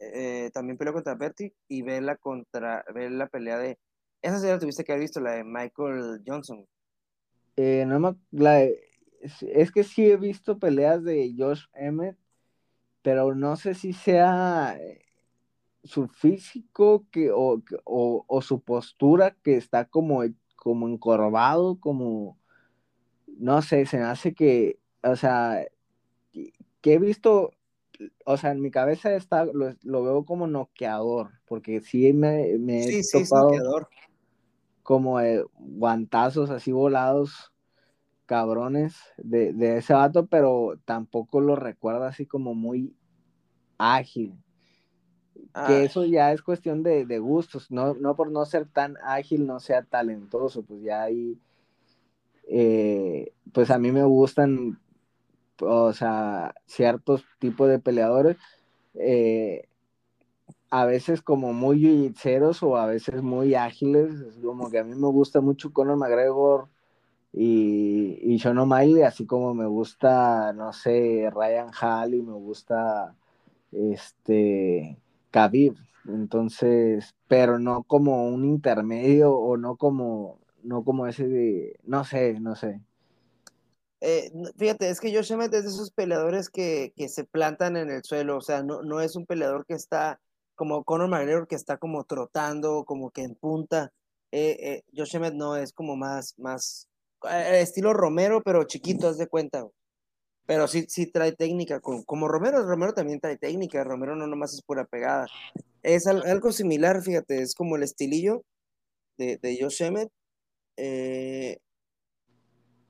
eh, también peleó contra Berti, y ver la contra, ver la pelea de, esa serie la tuviste que haber visto, la de Michael Johnson. Eh, no me, la, es que sí he visto peleas de Josh Emmett, pero no sé si sea su físico que, o, o, su postura que está como, como encorvado, como, no sé, se me hace que, o sea, que he visto, o sea, en mi cabeza está, lo, veo como noqueador, porque sí me, me he topado como guantazos así volados, cabrones de, de ese vato, pero tampoco lo recuerdo así como muy ágil que ah. eso ya es cuestión de, gustos, no, no, por no ser tan ágil, no sea talentoso, pues ya ahí, eh, pues a mí me gustan, o sea, ciertos tipos de peleadores, eh, a veces como muy ceros o a veces muy ágiles, como que a mí me gusta mucho Conor McGregor y, y Sean O'Malley, así como me gusta, no sé, Ryan Hall y me gusta, este Khabib. Entonces, pero no como un intermedio o no como, no como ese de, no sé, no sé. Eh, fíjate, es que Josh Emmett es de esos peleadores que, se plantan en el suelo, o sea, no, no es un peleador que está como Conor McGregor que está como trotando, como que en punta. Eh, eh, no es como más, más estilo Romero, pero chiquito, haz de cuenta pero sí, sí trae técnica, como, Romero, Romero también trae técnica, Romero no nomás es pura pegada. Es algo similar, fíjate, es como el estilillo de, de Josh Emmett, eh,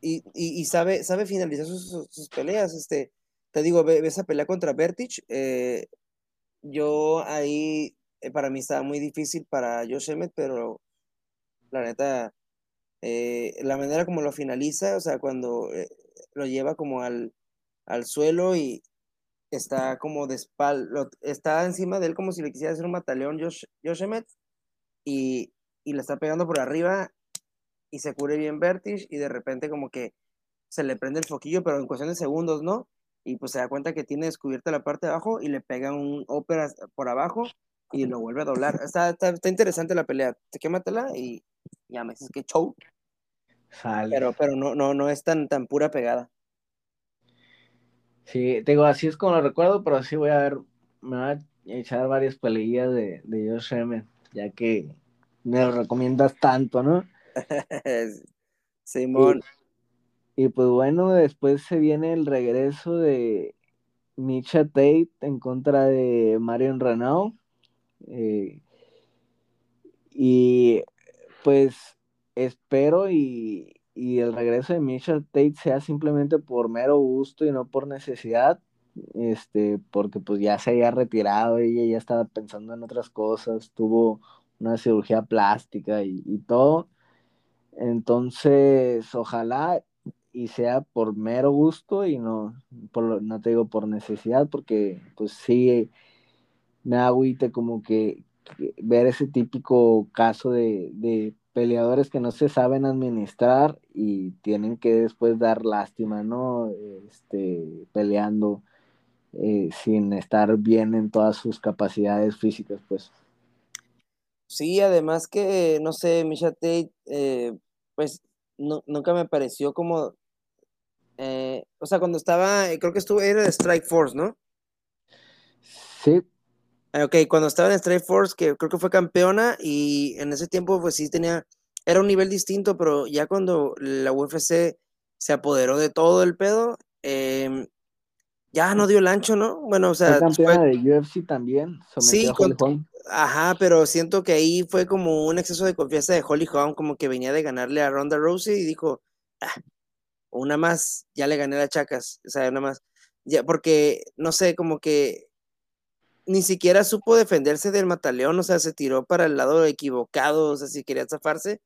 y, y, sabe, sabe finalizar sus, peleas, este, te digo, ve, esa pelea contra Vertich, eh, yo ahí, eh, para mí estaba muy difícil para Josh Emmett, pero la neta, la manera como lo finaliza, o sea, cuando lo lleva como al, al suelo y está como de espalda, está encima de él como si le quisiera hacer un mataleón Josh, y, y le está pegando por arriba y se cubre bien Vertige y de repente como que se le prende el foquillo, pero en cuestión de segundos, ¿no? Y pues se da cuenta que tiene descubierta la parte de abajo y le pega un ópera por abajo y lo vuelve a doblar. Está, está, interesante la pelea. Te quématela y ya me dices que show. Pero, pero no, no, no es tan, tan pura pegada. Sí, te digo, así es como lo recuerdo, pero sí voy a ver, me voy a echar varias peleillas de, de Josh Emmett, ya que me lo recomiendas tanto, ¿no? Simón. Y, pues bueno, después se viene el regreso de Misha Tate en contra de Marion Renault. Eh, y pues espero y, y el regreso de Misha Tate sea simplemente por mero gusto y no por necesidad, este, porque pues ya se había retirado, ella ya estaba pensando en otras cosas, tuvo una cirugía plástica y, todo. Entonces, ojalá y sea por mero gusto y no, por, no te digo por necesidad, porque pues sí me agüite como que, ver ese típico caso de, de peleadores que no se saben administrar y tienen que después dar lástima, ¿no? Este, peleando eh, sin estar bien en todas sus capacidades físicas, pues. Sí, además que, no sé, Misha Tate, eh, pues nunca me pareció como, eh, o sea, cuando estaba, creo que estuvo, era de Strike Force, ¿no? Sí. Ok, cuando estaba en Strike Force, que creo que fue campeona y en ese tiempo pues sí tenía, era un nivel distinto, pero ya cuando la UFC se apoderó de todo el pedo, em, ya no dio el ancho, ¿no? Bueno, o sea... Fue campeona de UFC también, sí, a Holly Ajá, pero siento que ahí fue como un exceso de confianza de Holly Holm, como que venía de ganarle a Ronda Rousey y dijo, ah, una más, ya le gané a Chacas, o sea, una más. Ya, porque, no sé, como que ni siquiera supo defenderse del mataleón, o sea, se tiró para el lado equivocado, o sea, si quería zafarse,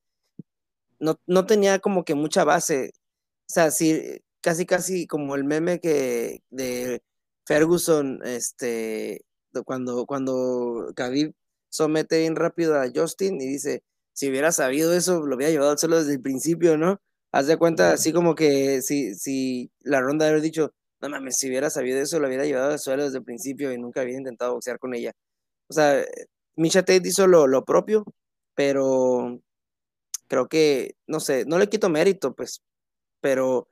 no, no tenía como que mucha base, o sea, sí, casi casi como el meme que de Ferguson, este, cuando, cuando Khabib somete bien rápido a Justin y dice, si hubiera sabido eso, lo hubiera llevado solo desde el principio, ¿no? Haz de cuenta, así como que si, si la ronda de haber dicho, no mames, si hubiera sabido eso, lo hubiera llevado al suelo desde el principio y nunca había intentado boxear con ella. O sea, Misha Tate hizo lo, propio, pero creo que, no sé, no le quito mérito, pues, pero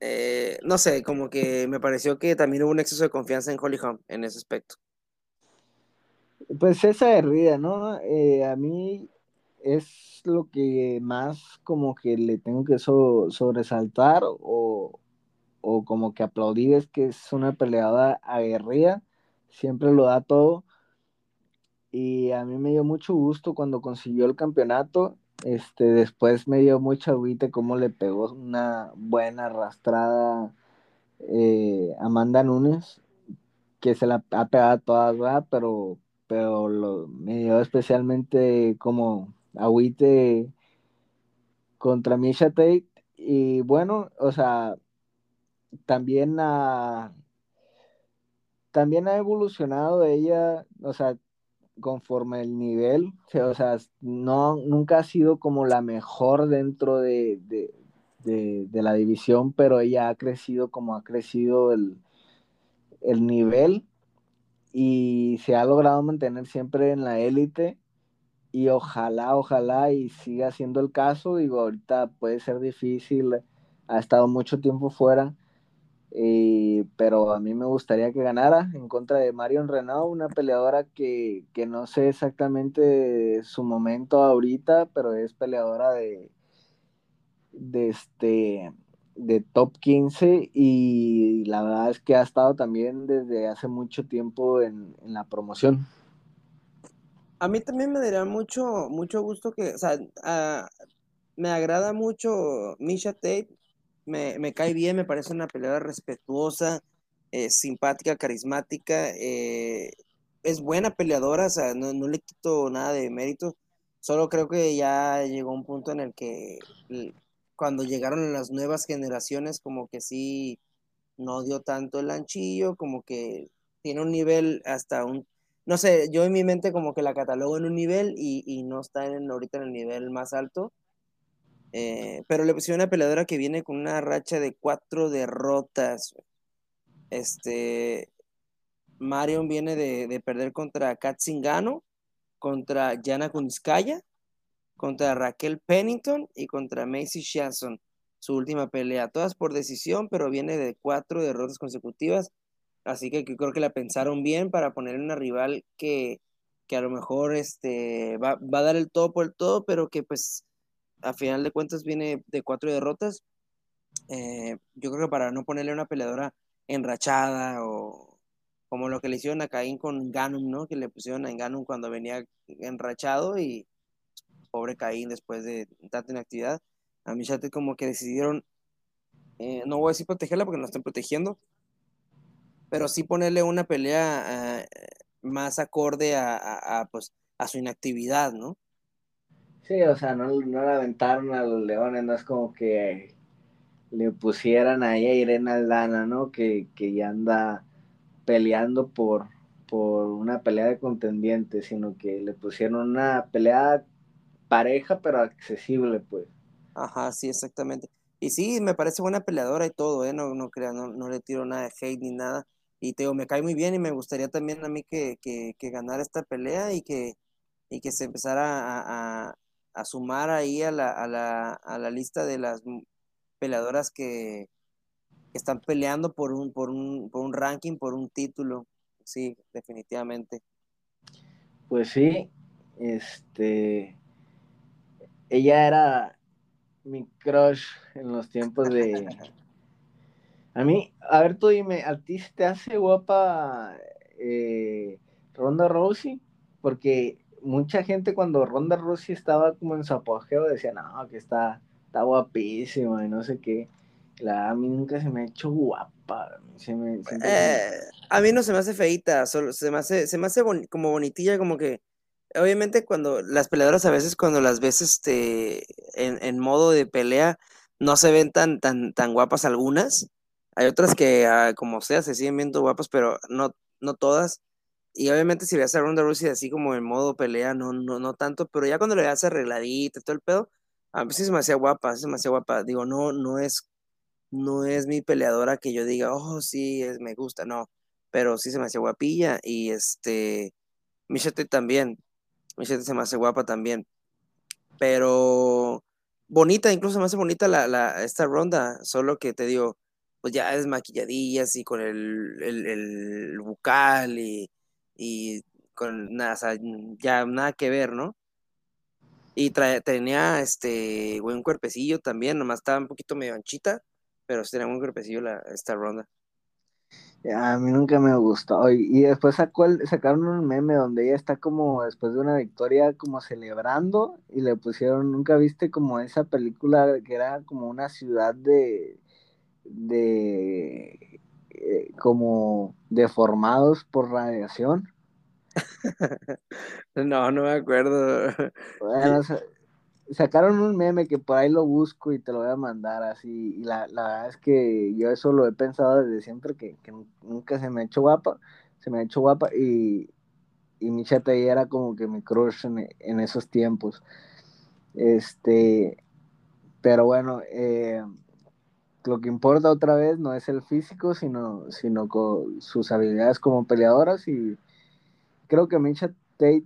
eh, no sé, como que me pareció que también hubo un exceso de confianza en Holly Holm en ese aspecto. Pues esa herida, ¿no? Eh, a mí es lo que más como que le tengo que sobresaltar o, o como que aplaudir es que es una peleada aguerrida, siempre lo da todo. Y a mí me dio mucho gusto cuando consiguió el campeonato. Este, después me dio mucha agüite como le pegó una buena arrastrada eh, Amanda Nunes, que se la ha pegado todas. Pero, pero me dio especialmente como agüite contra Misha Tate. Y bueno, o sea, también ha, también ha evolucionado ella, o sea, conforme el nivel, o sea, no, nunca ha sido como la mejor dentro de, la división, pero ella ha crecido como ha crecido el, el nivel y se ha logrado mantener siempre en la élite y ojalá, ojalá y siga siendo el caso, digo, ahorita puede ser difícil, ha estado mucho tiempo fuera, pero a mí me gustaría que ganara en contra de Marion Renault, una peleadora que, no sé exactamente su momento ahorita, pero es peleadora de, de, este, de top 15 y la verdad es que ha estado también desde hace mucho tiempo en, la promoción. A mí también me daría mucho, mucho gusto que, o sea, ah, me agrada mucho Misha Tate, me, cae bien, me parece una peleadora respetuosa, eh, simpática, carismática, eh, es buena peleadora, o sea, no, le quito nada de mérito, solo creo que ya llegó un punto en el que cuando llegaron las nuevas generaciones, como que sí, no dio tanto el anchillo, como que tiene un nivel hasta un, no sé, yo en mi mente como que la catalogo en un nivel y, y no está en, ahorita en el nivel más alto eh, pero le pusieron una peleadora que viene con una racha de cuatro derrotas. Este. Marion viene de, perder contra Kat Zingano, contra Jana Kunskaya, contra Raquel Pennington y contra Macy Shanson. Su última pelea, todas por decisión, pero viene de cuatro derrotas consecutivas. Así que creo que la pensaron bien para poner una rival que, a lo mejor este, va, va, a dar el todo por el todo, pero que pues a final de cuentas viene de cuatro derrotas. Eh, yo creo que para no ponerle una peleadora enrachada o como lo que le hicieron a Caín con Ganum, ¿no? Que le pusieron a Ganum cuando venía enrachado y pobre Caín después de tanta inactividad. A Michate como que decidieron, eh, no voy a decir protegerla porque no están protegiendo, pero sí ponerle una pelea eh, más acorde a, pues, a su inactividad, ¿no? Sí, o sea, no, no la aventaron a los leones, no es como que le pusieran ahí a Irene Aldana, ¿no? Que, ya anda peleando por, por una pelea de contendientes, sino que le pusieron una pelea pareja, pero accesible, pues. Ajá, sí, exactamente. Y sí, me parece buena peleadora y todo, ¿eh? No, no no, no le tiro nada de hate ni nada. Y te digo, me cae muy bien y me gustaría también a mí que, que, que ganara esta pelea y que, y que se empezara a, a sumar ahí a la, a, la, a la lista de las peleadoras que, que están peleando por un, por, un, por un ranking, por un título. Sí, definitivamente. Pues sí, este, ella era mi crush en los tiempos de... A mí, a ver, tú dime, ¿a ti te hace guapa eh, Ronda Rousey? Porque mucha gente cuando Ronda Rousey estaba como en su apogeo decía, no, que está, está guapísima y no sé qué. La, a mí nunca se me ha hecho guapa. Se me, eh, a mí no se me hace feita, solo se me hace, se me hace como bonitilla, como que obviamente cuando las peleadoras a veces cuando las ves este en, en, modo de pelea no se ven tan tan tan guapas algunas hay otras que ah, como sea se siguen viendo guapas pero no no todas y obviamente si ves a Ronda Rousey así como en modo pelea no no no tanto pero ya cuando le das arregladita todo el pedo a veces se me hacía guapa se me guapa digo no no es no es mi peleadora que yo diga oh sí es me gusta no pero sí se me hacía guapilla y este Michette también Michelle se me hace guapa también. Pero bonita, incluso me hace bonita la, la, esta ronda, solo que te digo, pues ya es maquilladillas y con el, el, el bucal y, y, con nada, o sea, ya nada que ver, ¿no? Y tenía este buen cuerpecillo también, nomás estaba un poquito medio anchita, pero tenía un cuerpecillo la, esta ronda. A mí nunca me gustó. Y, y después sacó el, sacaron un meme donde ella está como después de una victoria como celebrando y le pusieron, nunca viste como esa película que era como una ciudad de, de eh, como deformados por radiación. no, no me acuerdo. Bueno, sacaron un meme que por ahí lo busco y te lo voy a mandar así. Y la, la verdad es que yo eso lo he pensado desde siempre, que, que nunca se me ha hecho guapa, se me ha hecho guapa y, y mi chata era como que mi crush en, en, esos tiempos. Este, pero bueno, eh, lo que importa otra vez no es el físico, sino, sino con sus habilidades como peleadoras y creo que Misha Tate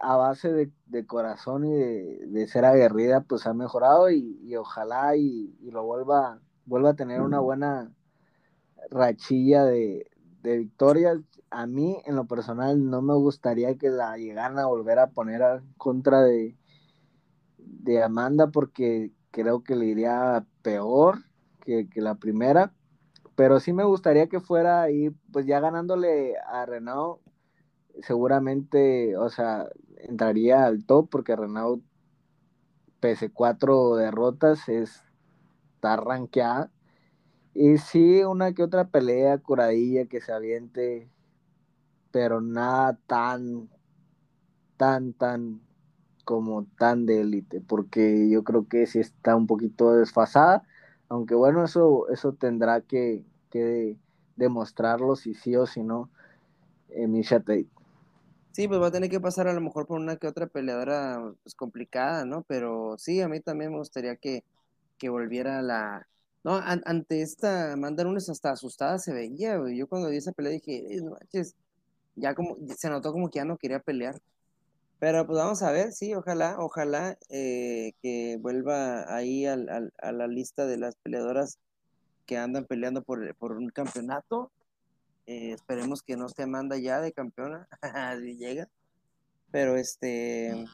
a base de, de corazón y de, de, ser aguerrida, pues ha mejorado y, y ojalá y, y, lo vuelva, vuelva a tener una buena rachilla de, de, victorias. A mí, en lo personal, no me gustaría que la llegaran a volver a poner a contra de, de Amanda porque creo que le iría peor que, la primera. Pero sí me gustaría que fuera ahí, pues ya ganándole a Renault, seguramente, o sea, entraría al top porque Renault, pese cuatro derrotas, es, está rankeada. Y sí, una que otra pelea, curadilla que se aviente, pero nada tan, tan, tan como tan de élite, porque yo creo que sí está un poquito desfasada, aunque bueno, eso, eso tendrá que, que demostrarlo si sí o si no, eh, Misha Tate. Sí, pues va a tener que pasar a lo mejor por una que otra peleadora pues, complicada, ¿no? Pero sí, a mí también me gustaría que, que volviera la... No, an ante esta Amanda Nunes hasta asustada se veía, güey. Yo cuando vi esa pelea dije, no manches, ya como, se notó como que ya no quería pelear. Pero pues vamos a ver, sí, ojalá, ojalá eh, que vuelva ahí al, al, a la lista de las peleadoras que andan peleando por, por un campeonato eh, esperemos que no esté Amanda ya de campeona, si llega. Pero este,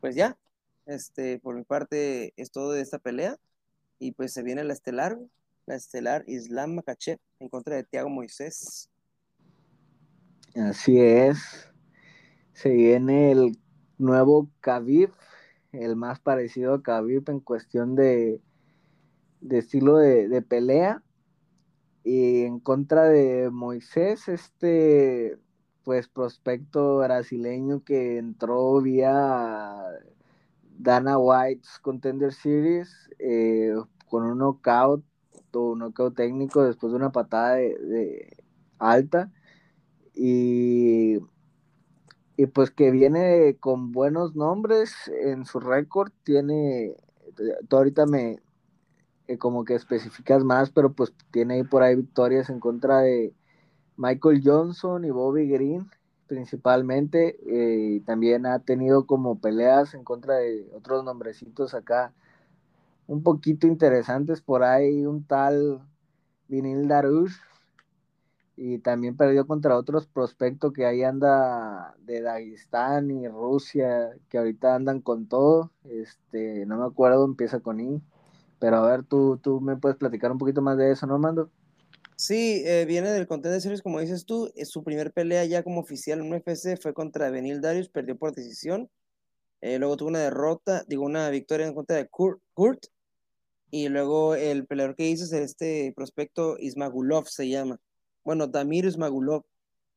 pues ya, este, por mi parte es todo de esta pelea. Y pues se viene la estelar, la estelar Islam Makachev en contra de Tiago Moisés. Así es. Se viene el nuevo Khabib, el más parecido a Khabib en cuestión de, de estilo de, pelea. Y en contra de Moisés, este pues prospecto brasileño que entró vía Dana White's Contender Series eh, con un knockout o un knockout técnico después de una patada de, de alta. Y, y pues que viene con buenos nombres en su récord, tiene, tú ahorita me eh, como que especificas más, pero pues tiene ahí por ahí victorias en contra de Michael Johnson y Bobby Green principalmente, eh, y también ha tenido como peleas en contra de otros nombrecitos acá un poquito interesantes por ahí, un tal Vinil Darush, y también perdió contra otros prospectos que ahí anda de Dagestán y Rusia, que ahorita andan con todo, este, no me acuerdo, empieza con I, pero a ver, tú, tú me puedes platicar un poquito más de eso, ¿no, Mando? Sí, eh, viene del Contender Series, como dices tú, es su primer pelea ya como oficial en UFC fue contra Benil Darius, perdió por decisión, eh, luego tuvo una derrota, digo, una victoria en contra de Kurt, Kurt y luego el peleador que hizo es este prospecto Ismagulov, se llama bueno, Damir Ismagulov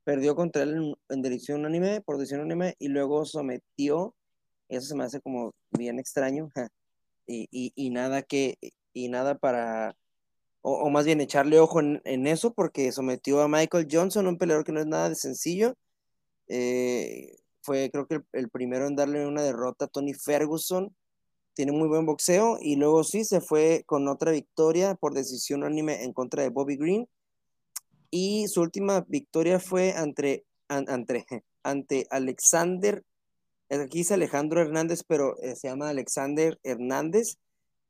perdió contra él en, dirección unánime, por decisión unánime, y luego sometió, eso se me hace como bien extraño, y, y, nada que, y nada para, o, más bien echarle ojo en, eso, porque sometió a Michael Johnson, un peleador que no es nada de sencillo, eh, fue creo que el, primero en darle una derrota a Tony Ferguson, tiene muy buen boxeo, y luego sí se fue con otra victoria por decisión unánime en contra de Bobby Green, y su última victoria fue ante, ante, ante Alexander, aquí dice Alejandro Hernández, pero eh, se llama Alexander Hernández.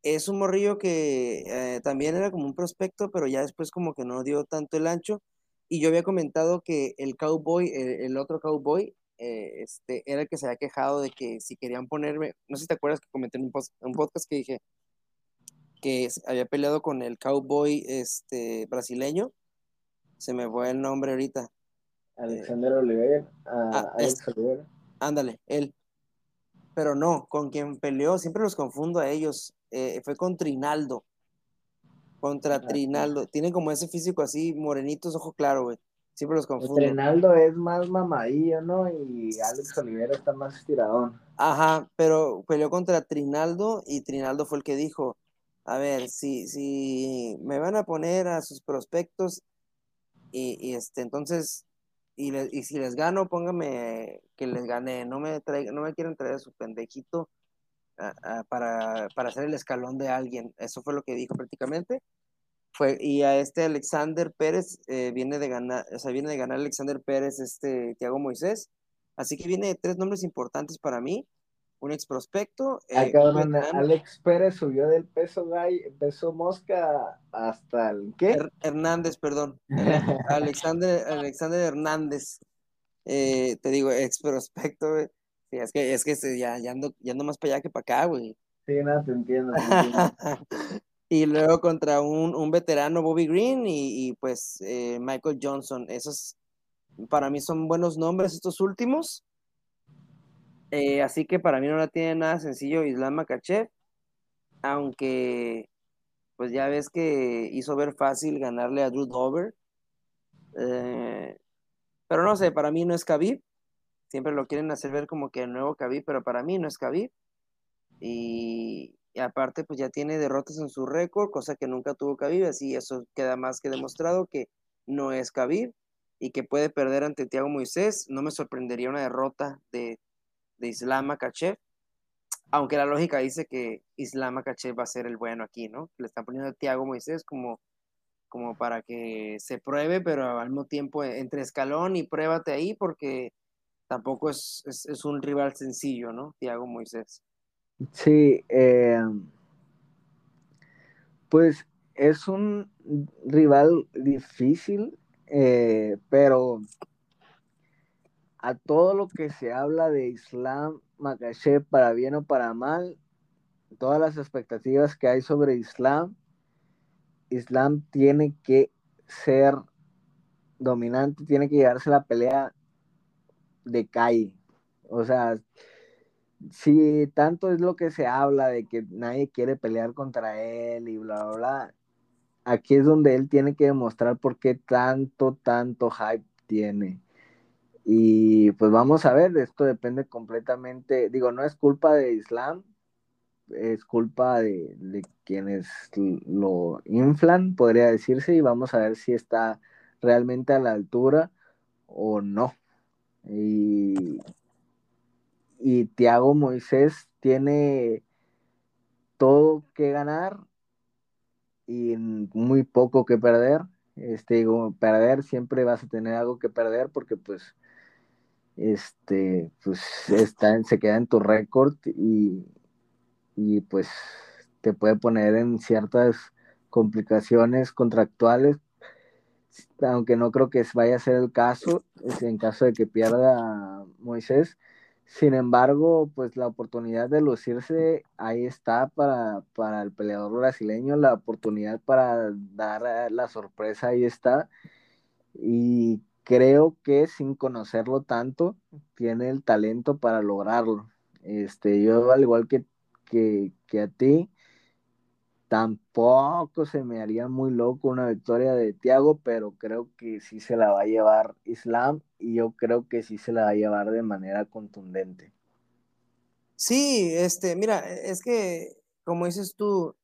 Es un morrillo que eh, también era como un prospecto, pero ya después como que no dio tanto el ancho. Y yo había comentado que el cowboy, el, otro cowboy, eh, este, era el que se había quejado de que si querían ponerme, no sé si te acuerdas que comenté en un, un podcast que dije que había peleado con el cowboy este, brasileño se me fue el nombre ahorita. Alexander Oliveira. Ah, Alex Oliveira. Ándale, él. Pero no, con quien peleó, siempre los confundo a ellos. Eh, fue con Trinaldo. Contra ah, Trinaldo. Tiene como ese físico así, morenitos, ojo claro, güey. Siempre los confundo. Trinaldo es más mamadillo, ¿no? Y Alex Oliveira está más estiradón. Ajá, pero peleó contra Trinaldo y Trinaldo fue el que dijo, a ver, si, si me van a poner a sus prospectos y, este, entonces, y, y, si les gano, póngame que les gané, no me, no me quieren traer a su pendejito para, para hacer el escalón de alguien. Eso fue lo que dijo prácticamente. Fue, y a este Alexander Pérez eh, viene de ganar, o sea, viene de ganar Alexander Pérez, este Tiago Moisés. Así que viene tres nombres importantes para mí un ex prospecto. Eh, Alex Pérez subió del peso peso mosca hasta el ¿qué? Hernández, perdón. Alexander, Alexander Hernández. Eh, te digo, ex prospecto, es que, es que ya, ya, ando, ya ando más para allá que para acá, güey. Sí, no, te entiendo. y luego contra un, un, veterano Bobby Green y, y pues eh, Michael Johnson. Esos para mí son buenos nombres estos últimos. Eh, así que para mí no la tiene nada sencillo Islam Makachev, aunque pues ya ves que hizo ver fácil ganarle a Drew Dover. Eh, pero no sé, para mí no es Khabib. Siempre lo quieren hacer ver como que el nuevo Khabib, pero para mí no es Khabib. Y, aparte, pues ya tiene derrotas en su récord, cosa que nunca tuvo Khabib, así eso queda más que demostrado que no es Khabib y que puede perder ante Thiago Moisés. No me sorprendería una derrota de de Islam Makachev, aunque la lógica dice que Islam Makachev va a ser el bueno aquí, ¿no? Le están poniendo a Tiago Moisés como, como para que se pruebe, pero al mismo tiempo entre escalón y pruébate ahí porque tampoco es, es, un rival sencillo, ¿no? Tiago Moisés. Sí, eh, pues es un rival difícil, eh, pero a todo lo que se habla de Islam Makhachev para bien o para mal, todas las expectativas que hay sobre Islam, Islam tiene que ser dominante, tiene que llevarse la pelea de calle. O sea, si tanto es lo que se habla de que nadie quiere pelear contra él y bla, bla, bla, aquí es donde él tiene que demostrar por qué tanto, tanto hype tiene. Y pues vamos a ver, esto depende completamente, digo, no es culpa de Islam, es culpa de, quienes lo inflan, podría decirse, y vamos a ver si está realmente a la altura o no. Y y Tiago Moisés tiene todo que ganar y muy poco que perder. Este, digo, perder siempre vas a tener algo que perder porque pues este pues está se queda en tu récord y, y pues te puede poner en ciertas complicaciones contractuales aunque no creo que vaya a ser el caso en caso de que pierda Moisés sin embargo, pues la oportunidad de lucirse ahí está para, para el peleador brasileño, la oportunidad para dar la sorpresa ahí está. Y creo que sin conocerlo tanto, tiene el talento para lograrlo. Este, yo, al igual que, que, que a ti, tampoco se me haría muy loco una victoria de Thiago, pero creo que sí se la va a llevar Islam y yo creo que sí se la va a llevar de manera contundente. Sí, este, mira, es que, como dices tú,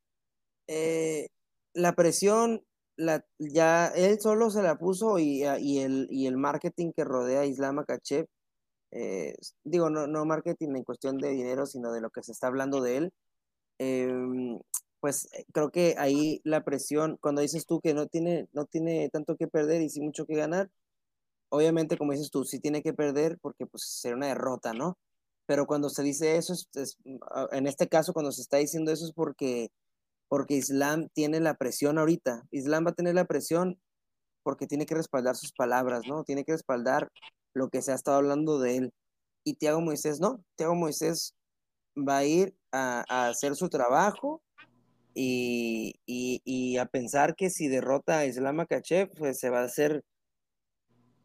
eh, la presión, la, ya él solo se la puso y, y, el, y el marketing que rodea a Islam Makachev, eh, digo, no, no marketing en cuestión de dinero, sino de lo que se está hablando de él, em, pues eh, creo que ahí la presión, cuando dices tú que no tiene, no tiene tanto que perder y sí mucho que ganar, obviamente como dices tú, sí tiene que perder porque pues será una derrota, ¿no? Pero cuando se dice eso, es, ah, en este caso cuando se está diciendo eso es porque, porque Islam tiene la presión ahorita. Islam va a tener la presión porque tiene que respaldar sus palabras, ¿no? Tiene que respaldar lo que se ha estado hablando de él. Y Tiago Moisés no, Tiago Moisés va a ir a, hacer su trabajo y, a pensar que si derrota a Islam Makachev, pues se va a hacer,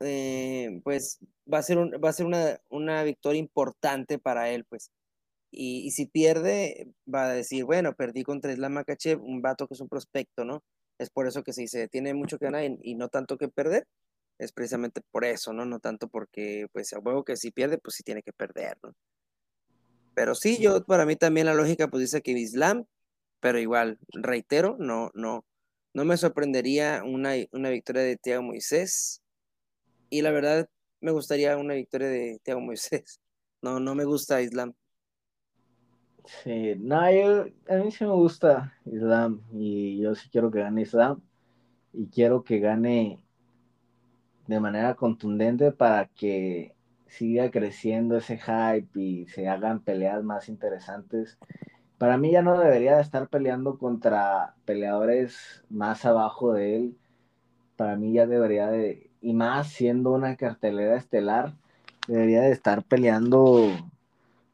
eh, pues va a ser, va a ser una, victoria importante para él, pues. Y, si pierde, va a decir, bueno, perdí contra Islam Makachev, un vato que es un prospecto, ¿no? Es por eso que si se tiene mucho que ganar y, no tanto que perder, es precisamente por eso, ¿no? No tanto porque, pues, a huevo que si pierde, pues sí tiene que perder, ¿no? Pero sí, yo, para mí también la lógica, pues dice que Islam pero igual, reitero, no, no, no me sorprendería una, una victoria de Thiago Moisés. Y la verdad, me gustaría una victoria de Thiago Moisés. No, no me gusta Islam. Sí, no, a mí sí me gusta Islam y yo sí quiero que gane Islam y quiero que gane de manera contundente para que siga creciendo ese hype y se hagan peleas más interesantes para mí ya no debería de estar peleando contra peleadores más abajo de él. Para mí ya debería de, y más siendo una cartelera estelar, debería de estar peleando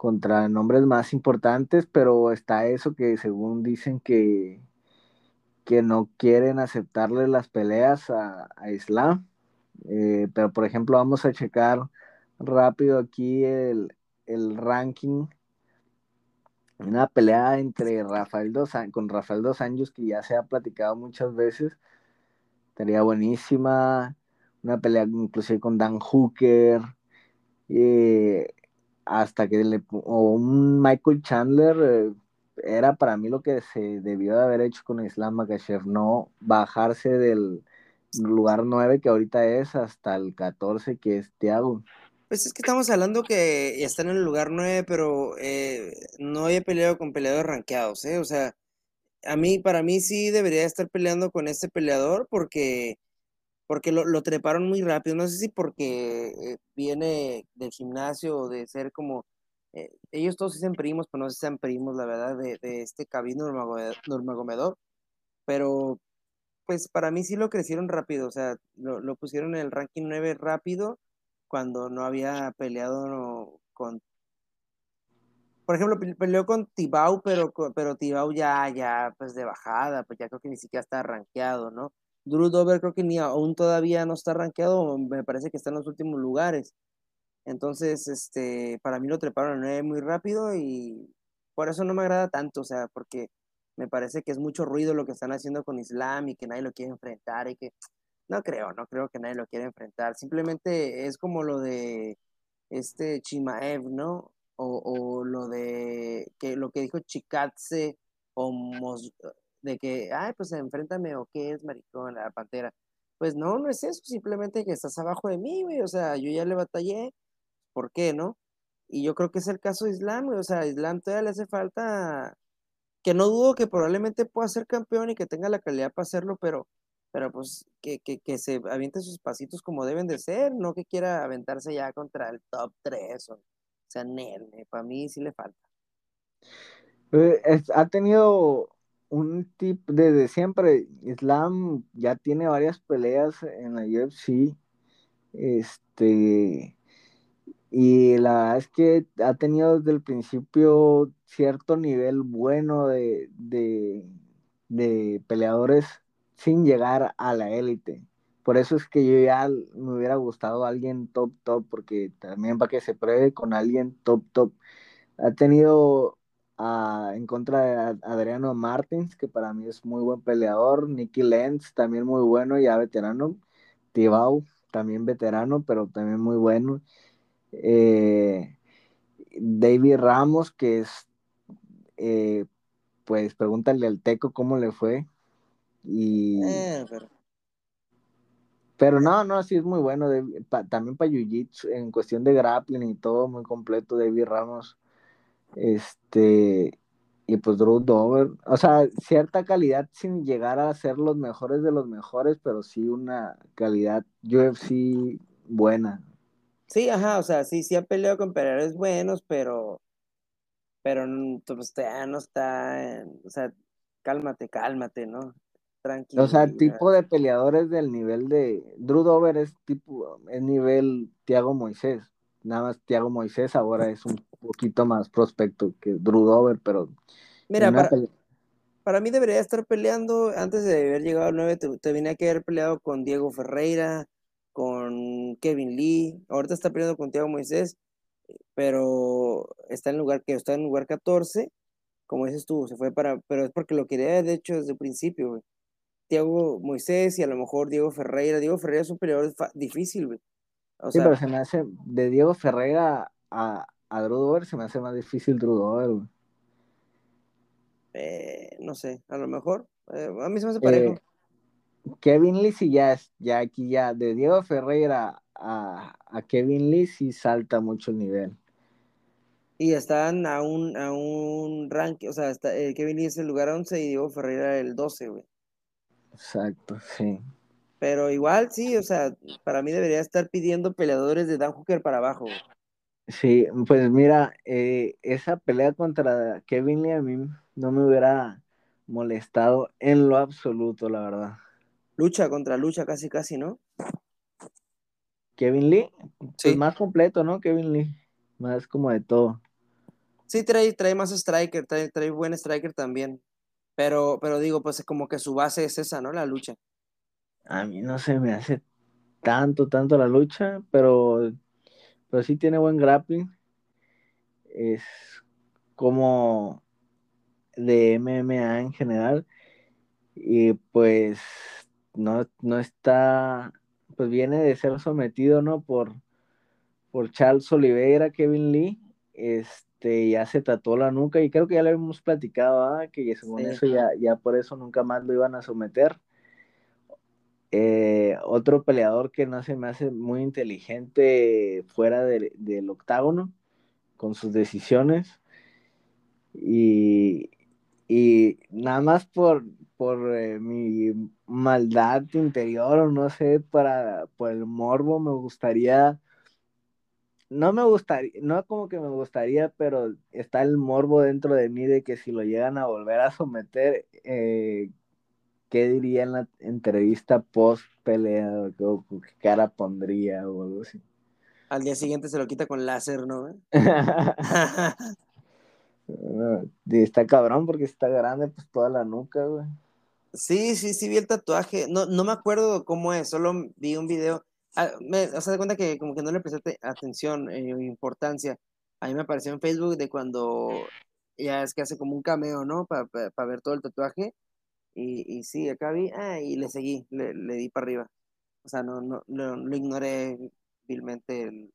contra nombres más importantes, pero está eso que según dicen que, que no quieren aceptarle las peleas a, Islam. Eh, pero por ejemplo, vamos a checar rápido aquí el, el ranking. Una pelea entre Rafael dos con Rafael dos Anjos que ya se ha platicado muchas veces. Estaría buenísima. Una pelea inclusive con Dan Hooker. Eh, hasta que o un Michael Chandler eh, era para mí lo que se debió de haber hecho con Islam Makhachev no bajarse del lugar 9 que ahorita es hasta el 14 que es Thiago pues es que estamos hablando que están en el lugar 9, pero eh, no había peleado con peleadores rankeados, ¿eh? O sea, a mí, para mí sí debería estar peleando con este peleador porque, porque lo, treparon muy rápido. No sé si porque eh, viene del gimnasio o de ser como. Eh, ellos todos dicen primos, pero no si sean primos, la verdad, de, este Khabib Nurmagomedov. Pero, pues para mí sí lo crecieron rápido. O sea, lo, lo pusieron en el ranking 9 rápido cuando no había peleado con por ejemplo, peleó con Tibau, pero, pero Tibau ya, ya, pues de bajada, pues ya creo que ni siquiera está rankeado, ¿no? Drew Dover creo que ni aún todavía no está rankeado, me parece que está en los últimos lugares. Entonces, este, para mí lo treparon a 9 muy rápido y por eso no me agrada tanto, o sea, porque me parece que es mucho ruido lo que están haciendo con Islam y que nadie lo quiere enfrentar y que no creo, no creo que nadie lo quiera enfrentar. Simplemente es como lo de este Chimaev, ¿no? O, lo de que lo que dijo Chikatse o de que, ay, pues enfréntame o qué es maricón, la pantera. Pues no, no es eso, simplemente que estás abajo de mí, güey. O sea, yo ya le batallé. ¿Por qué, no? y yo creo que es el caso de Islam, o sea, a Islam todavía le hace falta, que no dudo que probablemente pueda ser campeón y que tenga la calidad para hacerlo, pero, pero pues que, que, que se aviente sus pasitos como deben de ser, no que quiera aventarse ya contra el top 3, o, sea, nene, para mí sí le falta. Eh, ha tenido un tip desde siempre. Islam ya tiene varias peleas en la UFC. Este, y la verdad es que ha tenido desde el principio cierto nivel bueno de, de, peleadores sin llegar a la élite. Por eso es que yo ya me hubiera gustado alguien top, top, porque también para que se pruebe con alguien top, top. Ha tenido en contra de Adriano Martins, que para mí es muy buen peleador. Nicky Lenz, también muy bueno, ya veterano. Tibau, también veterano, pero también muy bueno. Eh, David Ramos, que es, eh, pues pregúntale al Teco cómo le fue. Y... Eh, pero... no, no, sí es muy bueno. también para Jiu-Jitsu, en cuestión de grappling y todo, muy completo, David Ramos. Este, y pues Drew Dover, o sea, cierta calidad sin llegar a ser los mejores de los mejores, pero sí una calidad UFC buena. Sí, ajá, o sea, sí, sí ha peleado con peleadores buenos, pero, pero pues, ya no está, o sea, cálmate, cálmate, ¿no? Tranquilo. O sea, tipo de peleadores del nivel de, Drew Dover es tipo, es nivel Tiago Moisés, nada más Tiago Moisés ahora es un poquito más prospecto que Drew Dover, pero... Mira, para, mí debería estar peleando, antes de haber llegado al 9, te, tenía que haber peleado con Diego Ferreira, con Kevin Lee, ahorita está peleando con Tiago Moisés, pero está en lugar que está en lugar 14, como dices tú, se fue para, pero es porque lo quería de hecho desde el principio, güey. Tiago Moisés y a lo mejor Diego Ferreira. Diego Ferreira es un peleador difícil, güey. Sí, pero se me hace de Diego Ferreira a, a Drew se me hace más difícil Drew. Eh, no sé, a lo mejor. Eh, a mí se me hace parejo. Eh, Kevin Lee sí ya es, ya aquí ya, de Diego Ferreira a, Kevin Lee sí salta mucho el nivel. Y están a un, a un ranking, o sea, está, eh, Kevin Lee es el lugar 11 y Diego Ferreira el 12, güey. Exacto, sí. Pero igual sí, o sea, para mí debería estar pidiendo peleadores de Dan Hooker para abajo. Sí, pues mira, eh, esa pelea contra Kevin Lee a mí no me hubiera molestado en lo absoluto, la verdad lucha contra lucha casi casi, ¿no? Kevin Lee, pues más completo, ¿no? Kevin Lee, más como de todo. Sí, trae, trae más striker, trae, trae buen striker también. Pero, pero digo, pues como que su base es esa, ¿no? La lucha. A mí no se me hace tanto, tanto la lucha, pero, pero sí tiene buen grappling. Es como de MMA en general. Y pues no, no está, pues viene de ser sometido, ¿no? Por, por Charles Oliveira, Kevin Lee, este, ya se tatuó la nuca y creo que ya lo hemos platicado, ¿ah? que según eso ya, ya por eso nunca más lo iban a someter. Eh, otro peleador que no se me hace muy inteligente fuera del octágono con sus decisiones y, y nada más por, por eh, mi maldad interior o no sé, para, por el morbo me gustaría, no me gustaría, no como que me gustaría, pero está el morbo dentro de mí de que si lo llegan a volver a someter, eh, ¿qué diría en la entrevista post pelea? ¿Qué cara pondría o algo así? Al día siguiente se lo quita con láser, ¿no? está cabrón porque está grande, pues toda la nuca, güey. Sí, sí, sí vi el tatuaje. No, no me acuerdo cómo es, solo vi un video. Ah, me, o sea, de cuenta que como que no le presté atención, eh, importancia. A mí me apareció en Facebook de cuando ya es que hace como un cameo, ¿no? Para ver todo el tatuaje. Y, y sí, acá vi, ah, y le seguí, le, le di para arriba. O sea, no, no, lo, ignoré vilmente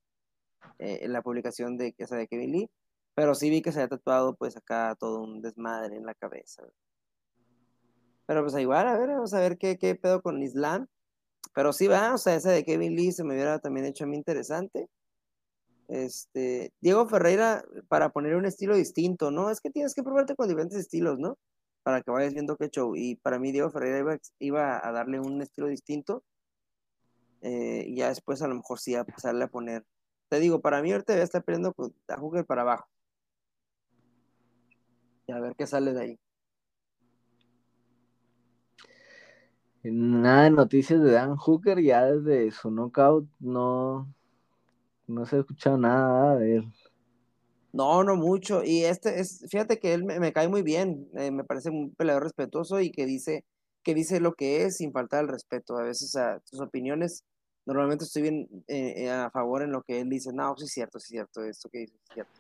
eh, la publicación de, o sea, de Kevin Lee, pero sí vi que se había tatuado pues acá todo un desmadre en la cabeza. Pero pues igual, a ver, vamos a ver qué, qué pedo con Islam. Pero sí va, o sea, esa de Kevin Lee se me hubiera también hecho a mí interesante. Este, Diego Ferreira, para poner un estilo distinto, ¿no? Es que tienes que probarte con diferentes estilos, ¿no? Para que vayas viendo qué show. Y para mí, Diego Ferreira iba, iba a darle un estilo distinto. Eh, y ya después a lo mejor sí a pasarle a poner. Te digo, para mí ahorita voy a estar peleando con a Hooker para abajo. Y a ver qué sale de ahí. Nada de noticias de Dan Hooker, ya desde su knockout no, no se ha escuchado nada de él. No, no mucho. Y este es, fíjate que él me, cae muy bien. Eh, me parece un peleador respetuoso y que dice, que dice lo que es sin faltar el respeto. A veces a sus opiniones, normalmente estoy bien eh, a favor en lo que él dice. No, sí es cierto, sí es cierto, esto que dice es cierto.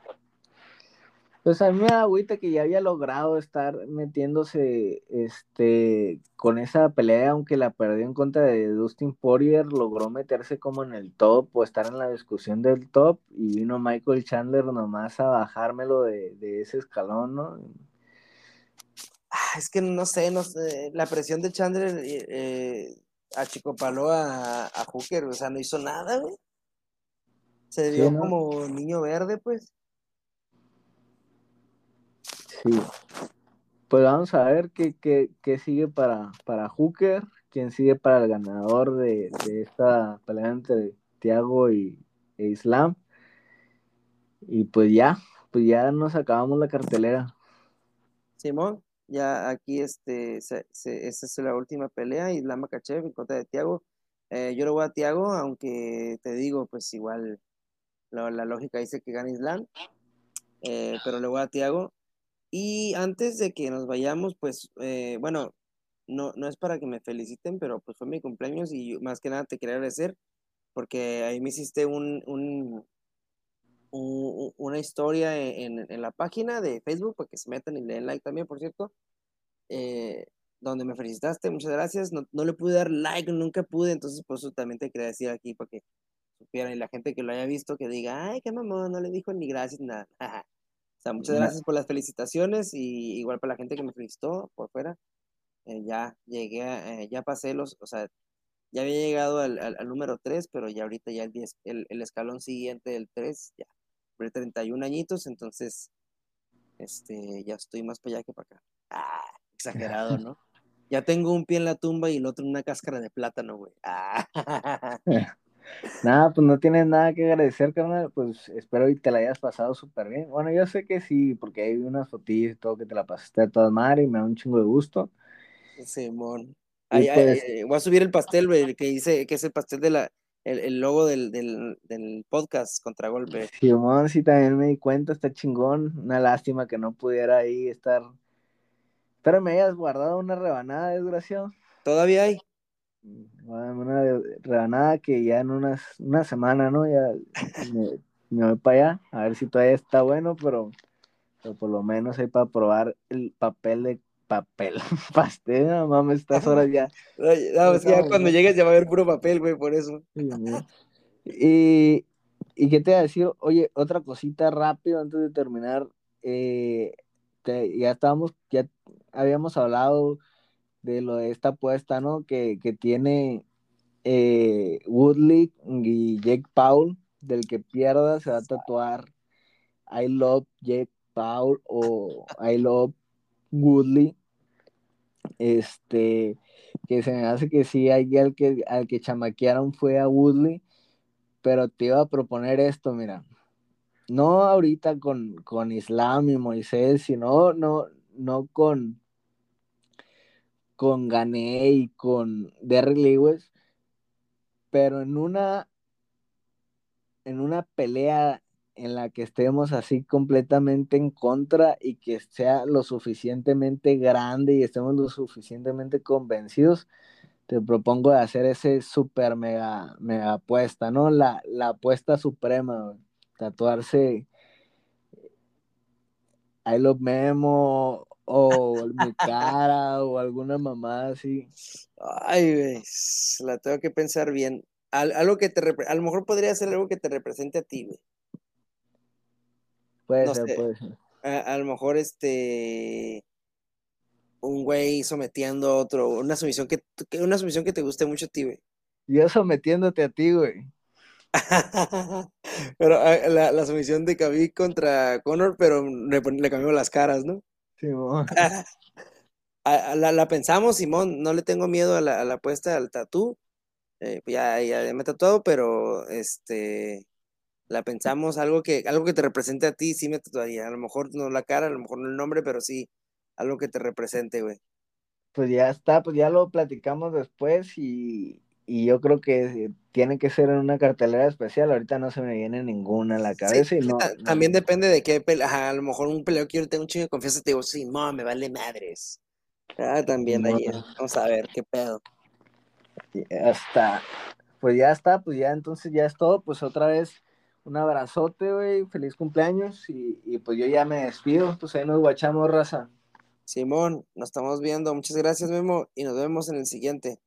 Pues a mí me da agüita que ya había logrado estar metiéndose este, con esa pelea, aunque la perdió en contra de Dustin Poirier, logró meterse como en el top o estar en la discusión del top y vino Michael Chandler nomás a bajármelo de, ese escalón, ¿no? Ah, es que no sé, no sé, la presión de Chandler eh, achicopaló a, a Hooker, o sea, no hizo nada, güey. Se vio como niño verde, pues. Sí. Pues vamos a ver qué, qué, sigue para, para Hooker, quién sigue para el ganador de, esta pelea entre Thiago y e Islam. Y pues ya, pues ya nos acabamos la cartelera. Simón, ya aquí este, esta es la última pelea, Islam Makachev en contra de Thiago. Eh, yo lo voy a Thiago, aunque te digo, pues igual la, lógica dice que gana Islam, eh, pero le voy a Thiago. Y antes de que nos vayamos, pues, eh, bueno, no, no es para que me feliciten, pero pues fue mi cumpleaños y más que nada te quería agradecer porque ahí me hiciste un, un, una historia en, la página de Facebook para que se metan y le den like también, por cierto, eh, donde me felicitaste, muchas gracias. No, no, le pude dar like, nunca pude, entonces por eso también te quería decir aquí para que supieran y la gente que lo haya visto que diga, ay, qué mamón, no le dijo ni gracias, nada. muchas gracias por las felicitaciones y igual para la gente que me felicitó por fuera. Eh, ya llegué, eh, ya pasé los, o sea, ya había llegado al, al, número 3, pero ya ahorita ya el, 10, el, el, escalón siguiente del 3, ya, por 31 añitos, entonces, este, ya estoy más para allá que para acá. Ah, exagerado, ¿no? ya tengo un pie en la tumba y el otro en una cáscara de plátano, güey. Ah. Nada, pues no tienes nada que agradecer, carnal. Pues espero y te la hayas pasado súper bien. Bueno, yo sé que sí, porque hay unas fotillas y todo que te la pasaste a todas madres y me da un chingo de gusto. Simón. Pues voy a subir el pastel, güey, que dice que es el pastel de la, el, logo del, del, del, podcast Contragolpe. Simón, sí, también me di cuenta, está chingón. Una lástima que no pudiera ahí estar. Pero me hayas guardado una rebanada, desgraciado. Todavía hay una rebanada que ya en unas, una semana, ¿no? Ya me, voy para allá, a ver si todavía está bueno, pero, por lo menos hay para probar el papel de papel, pastel, no mames, estas horas ya. ya cuando llegues ya va a haber puro papel, güey, por eso. y, y qué te voy a decir, oye, otra cosita rápido antes de terminar, eh, ya estábamos, ya habíamos hablado de lo de esta apuesta, ¿no? Que, tiene eh, Woodley y Jake Paul, del que pierda se va a tatuar I love Jake Paul o I love Woodley. Este, que se me hace que sí, hay al que, al que chamaquearon fue a Woodley, pero te iba a proponer esto, mira. No ahorita con, con Islam y Moisés, sino no, no con con Gané y con Derry Lewis, pero en una en una pelea en la que estemos así completamente en contra y que sea lo suficientemente grande y estemos lo suficientemente convencidos, te propongo de hacer ese super mega, mega apuesta, ¿no? La, la apuesta suprema, tatuarse I Love Memo o mi cara o alguna mamá así. Ay, güey, la tengo que pensar bien. algo que te a lo mejor podría ser algo que te represente a ti, güey. Puede ser, puede ser. A, lo mejor este un güey sometiendo a otro, una sumisión que, una sumisión que te guste mucho a ti, güey. Yo sometiéndote a ti, güey. pero ah, la, la, sumisión de Khabib contra Conor, pero le, le cambiamos las caras, ¿no? Simón. la, la, pensamos, Simón, no le tengo miedo a la, a la apuesta al tatú. Eh, pues ya, ya, me he tatuado, pero este la pensamos, algo que, algo que te represente a ti, sí me tatuaría. A lo mejor no la cara, a lo mejor no el nombre, pero sí, algo que te represente, güey. Pues ya está, pues ya lo platicamos después y, y yo creo que tiene que ser en una cartelera especial. Ahorita no se me viene ninguna a la cabeza. y no, también depende de qué pelea. A lo mejor un peleo que yo tengo un chingo de confianza, te digo, sí, no, me vale madres. Ah, también ahí. Vamos a ver qué pedo. Ya está. Pues ya está, pues ya entonces ya es todo. Pues otra vez un abrazote, güey. Feliz cumpleaños. Y, y pues yo ya me despido. Pues ahí nos guachamos, raza. Simón, nos estamos viendo. Muchas gracias, Memo. Y nos vemos en el siguiente.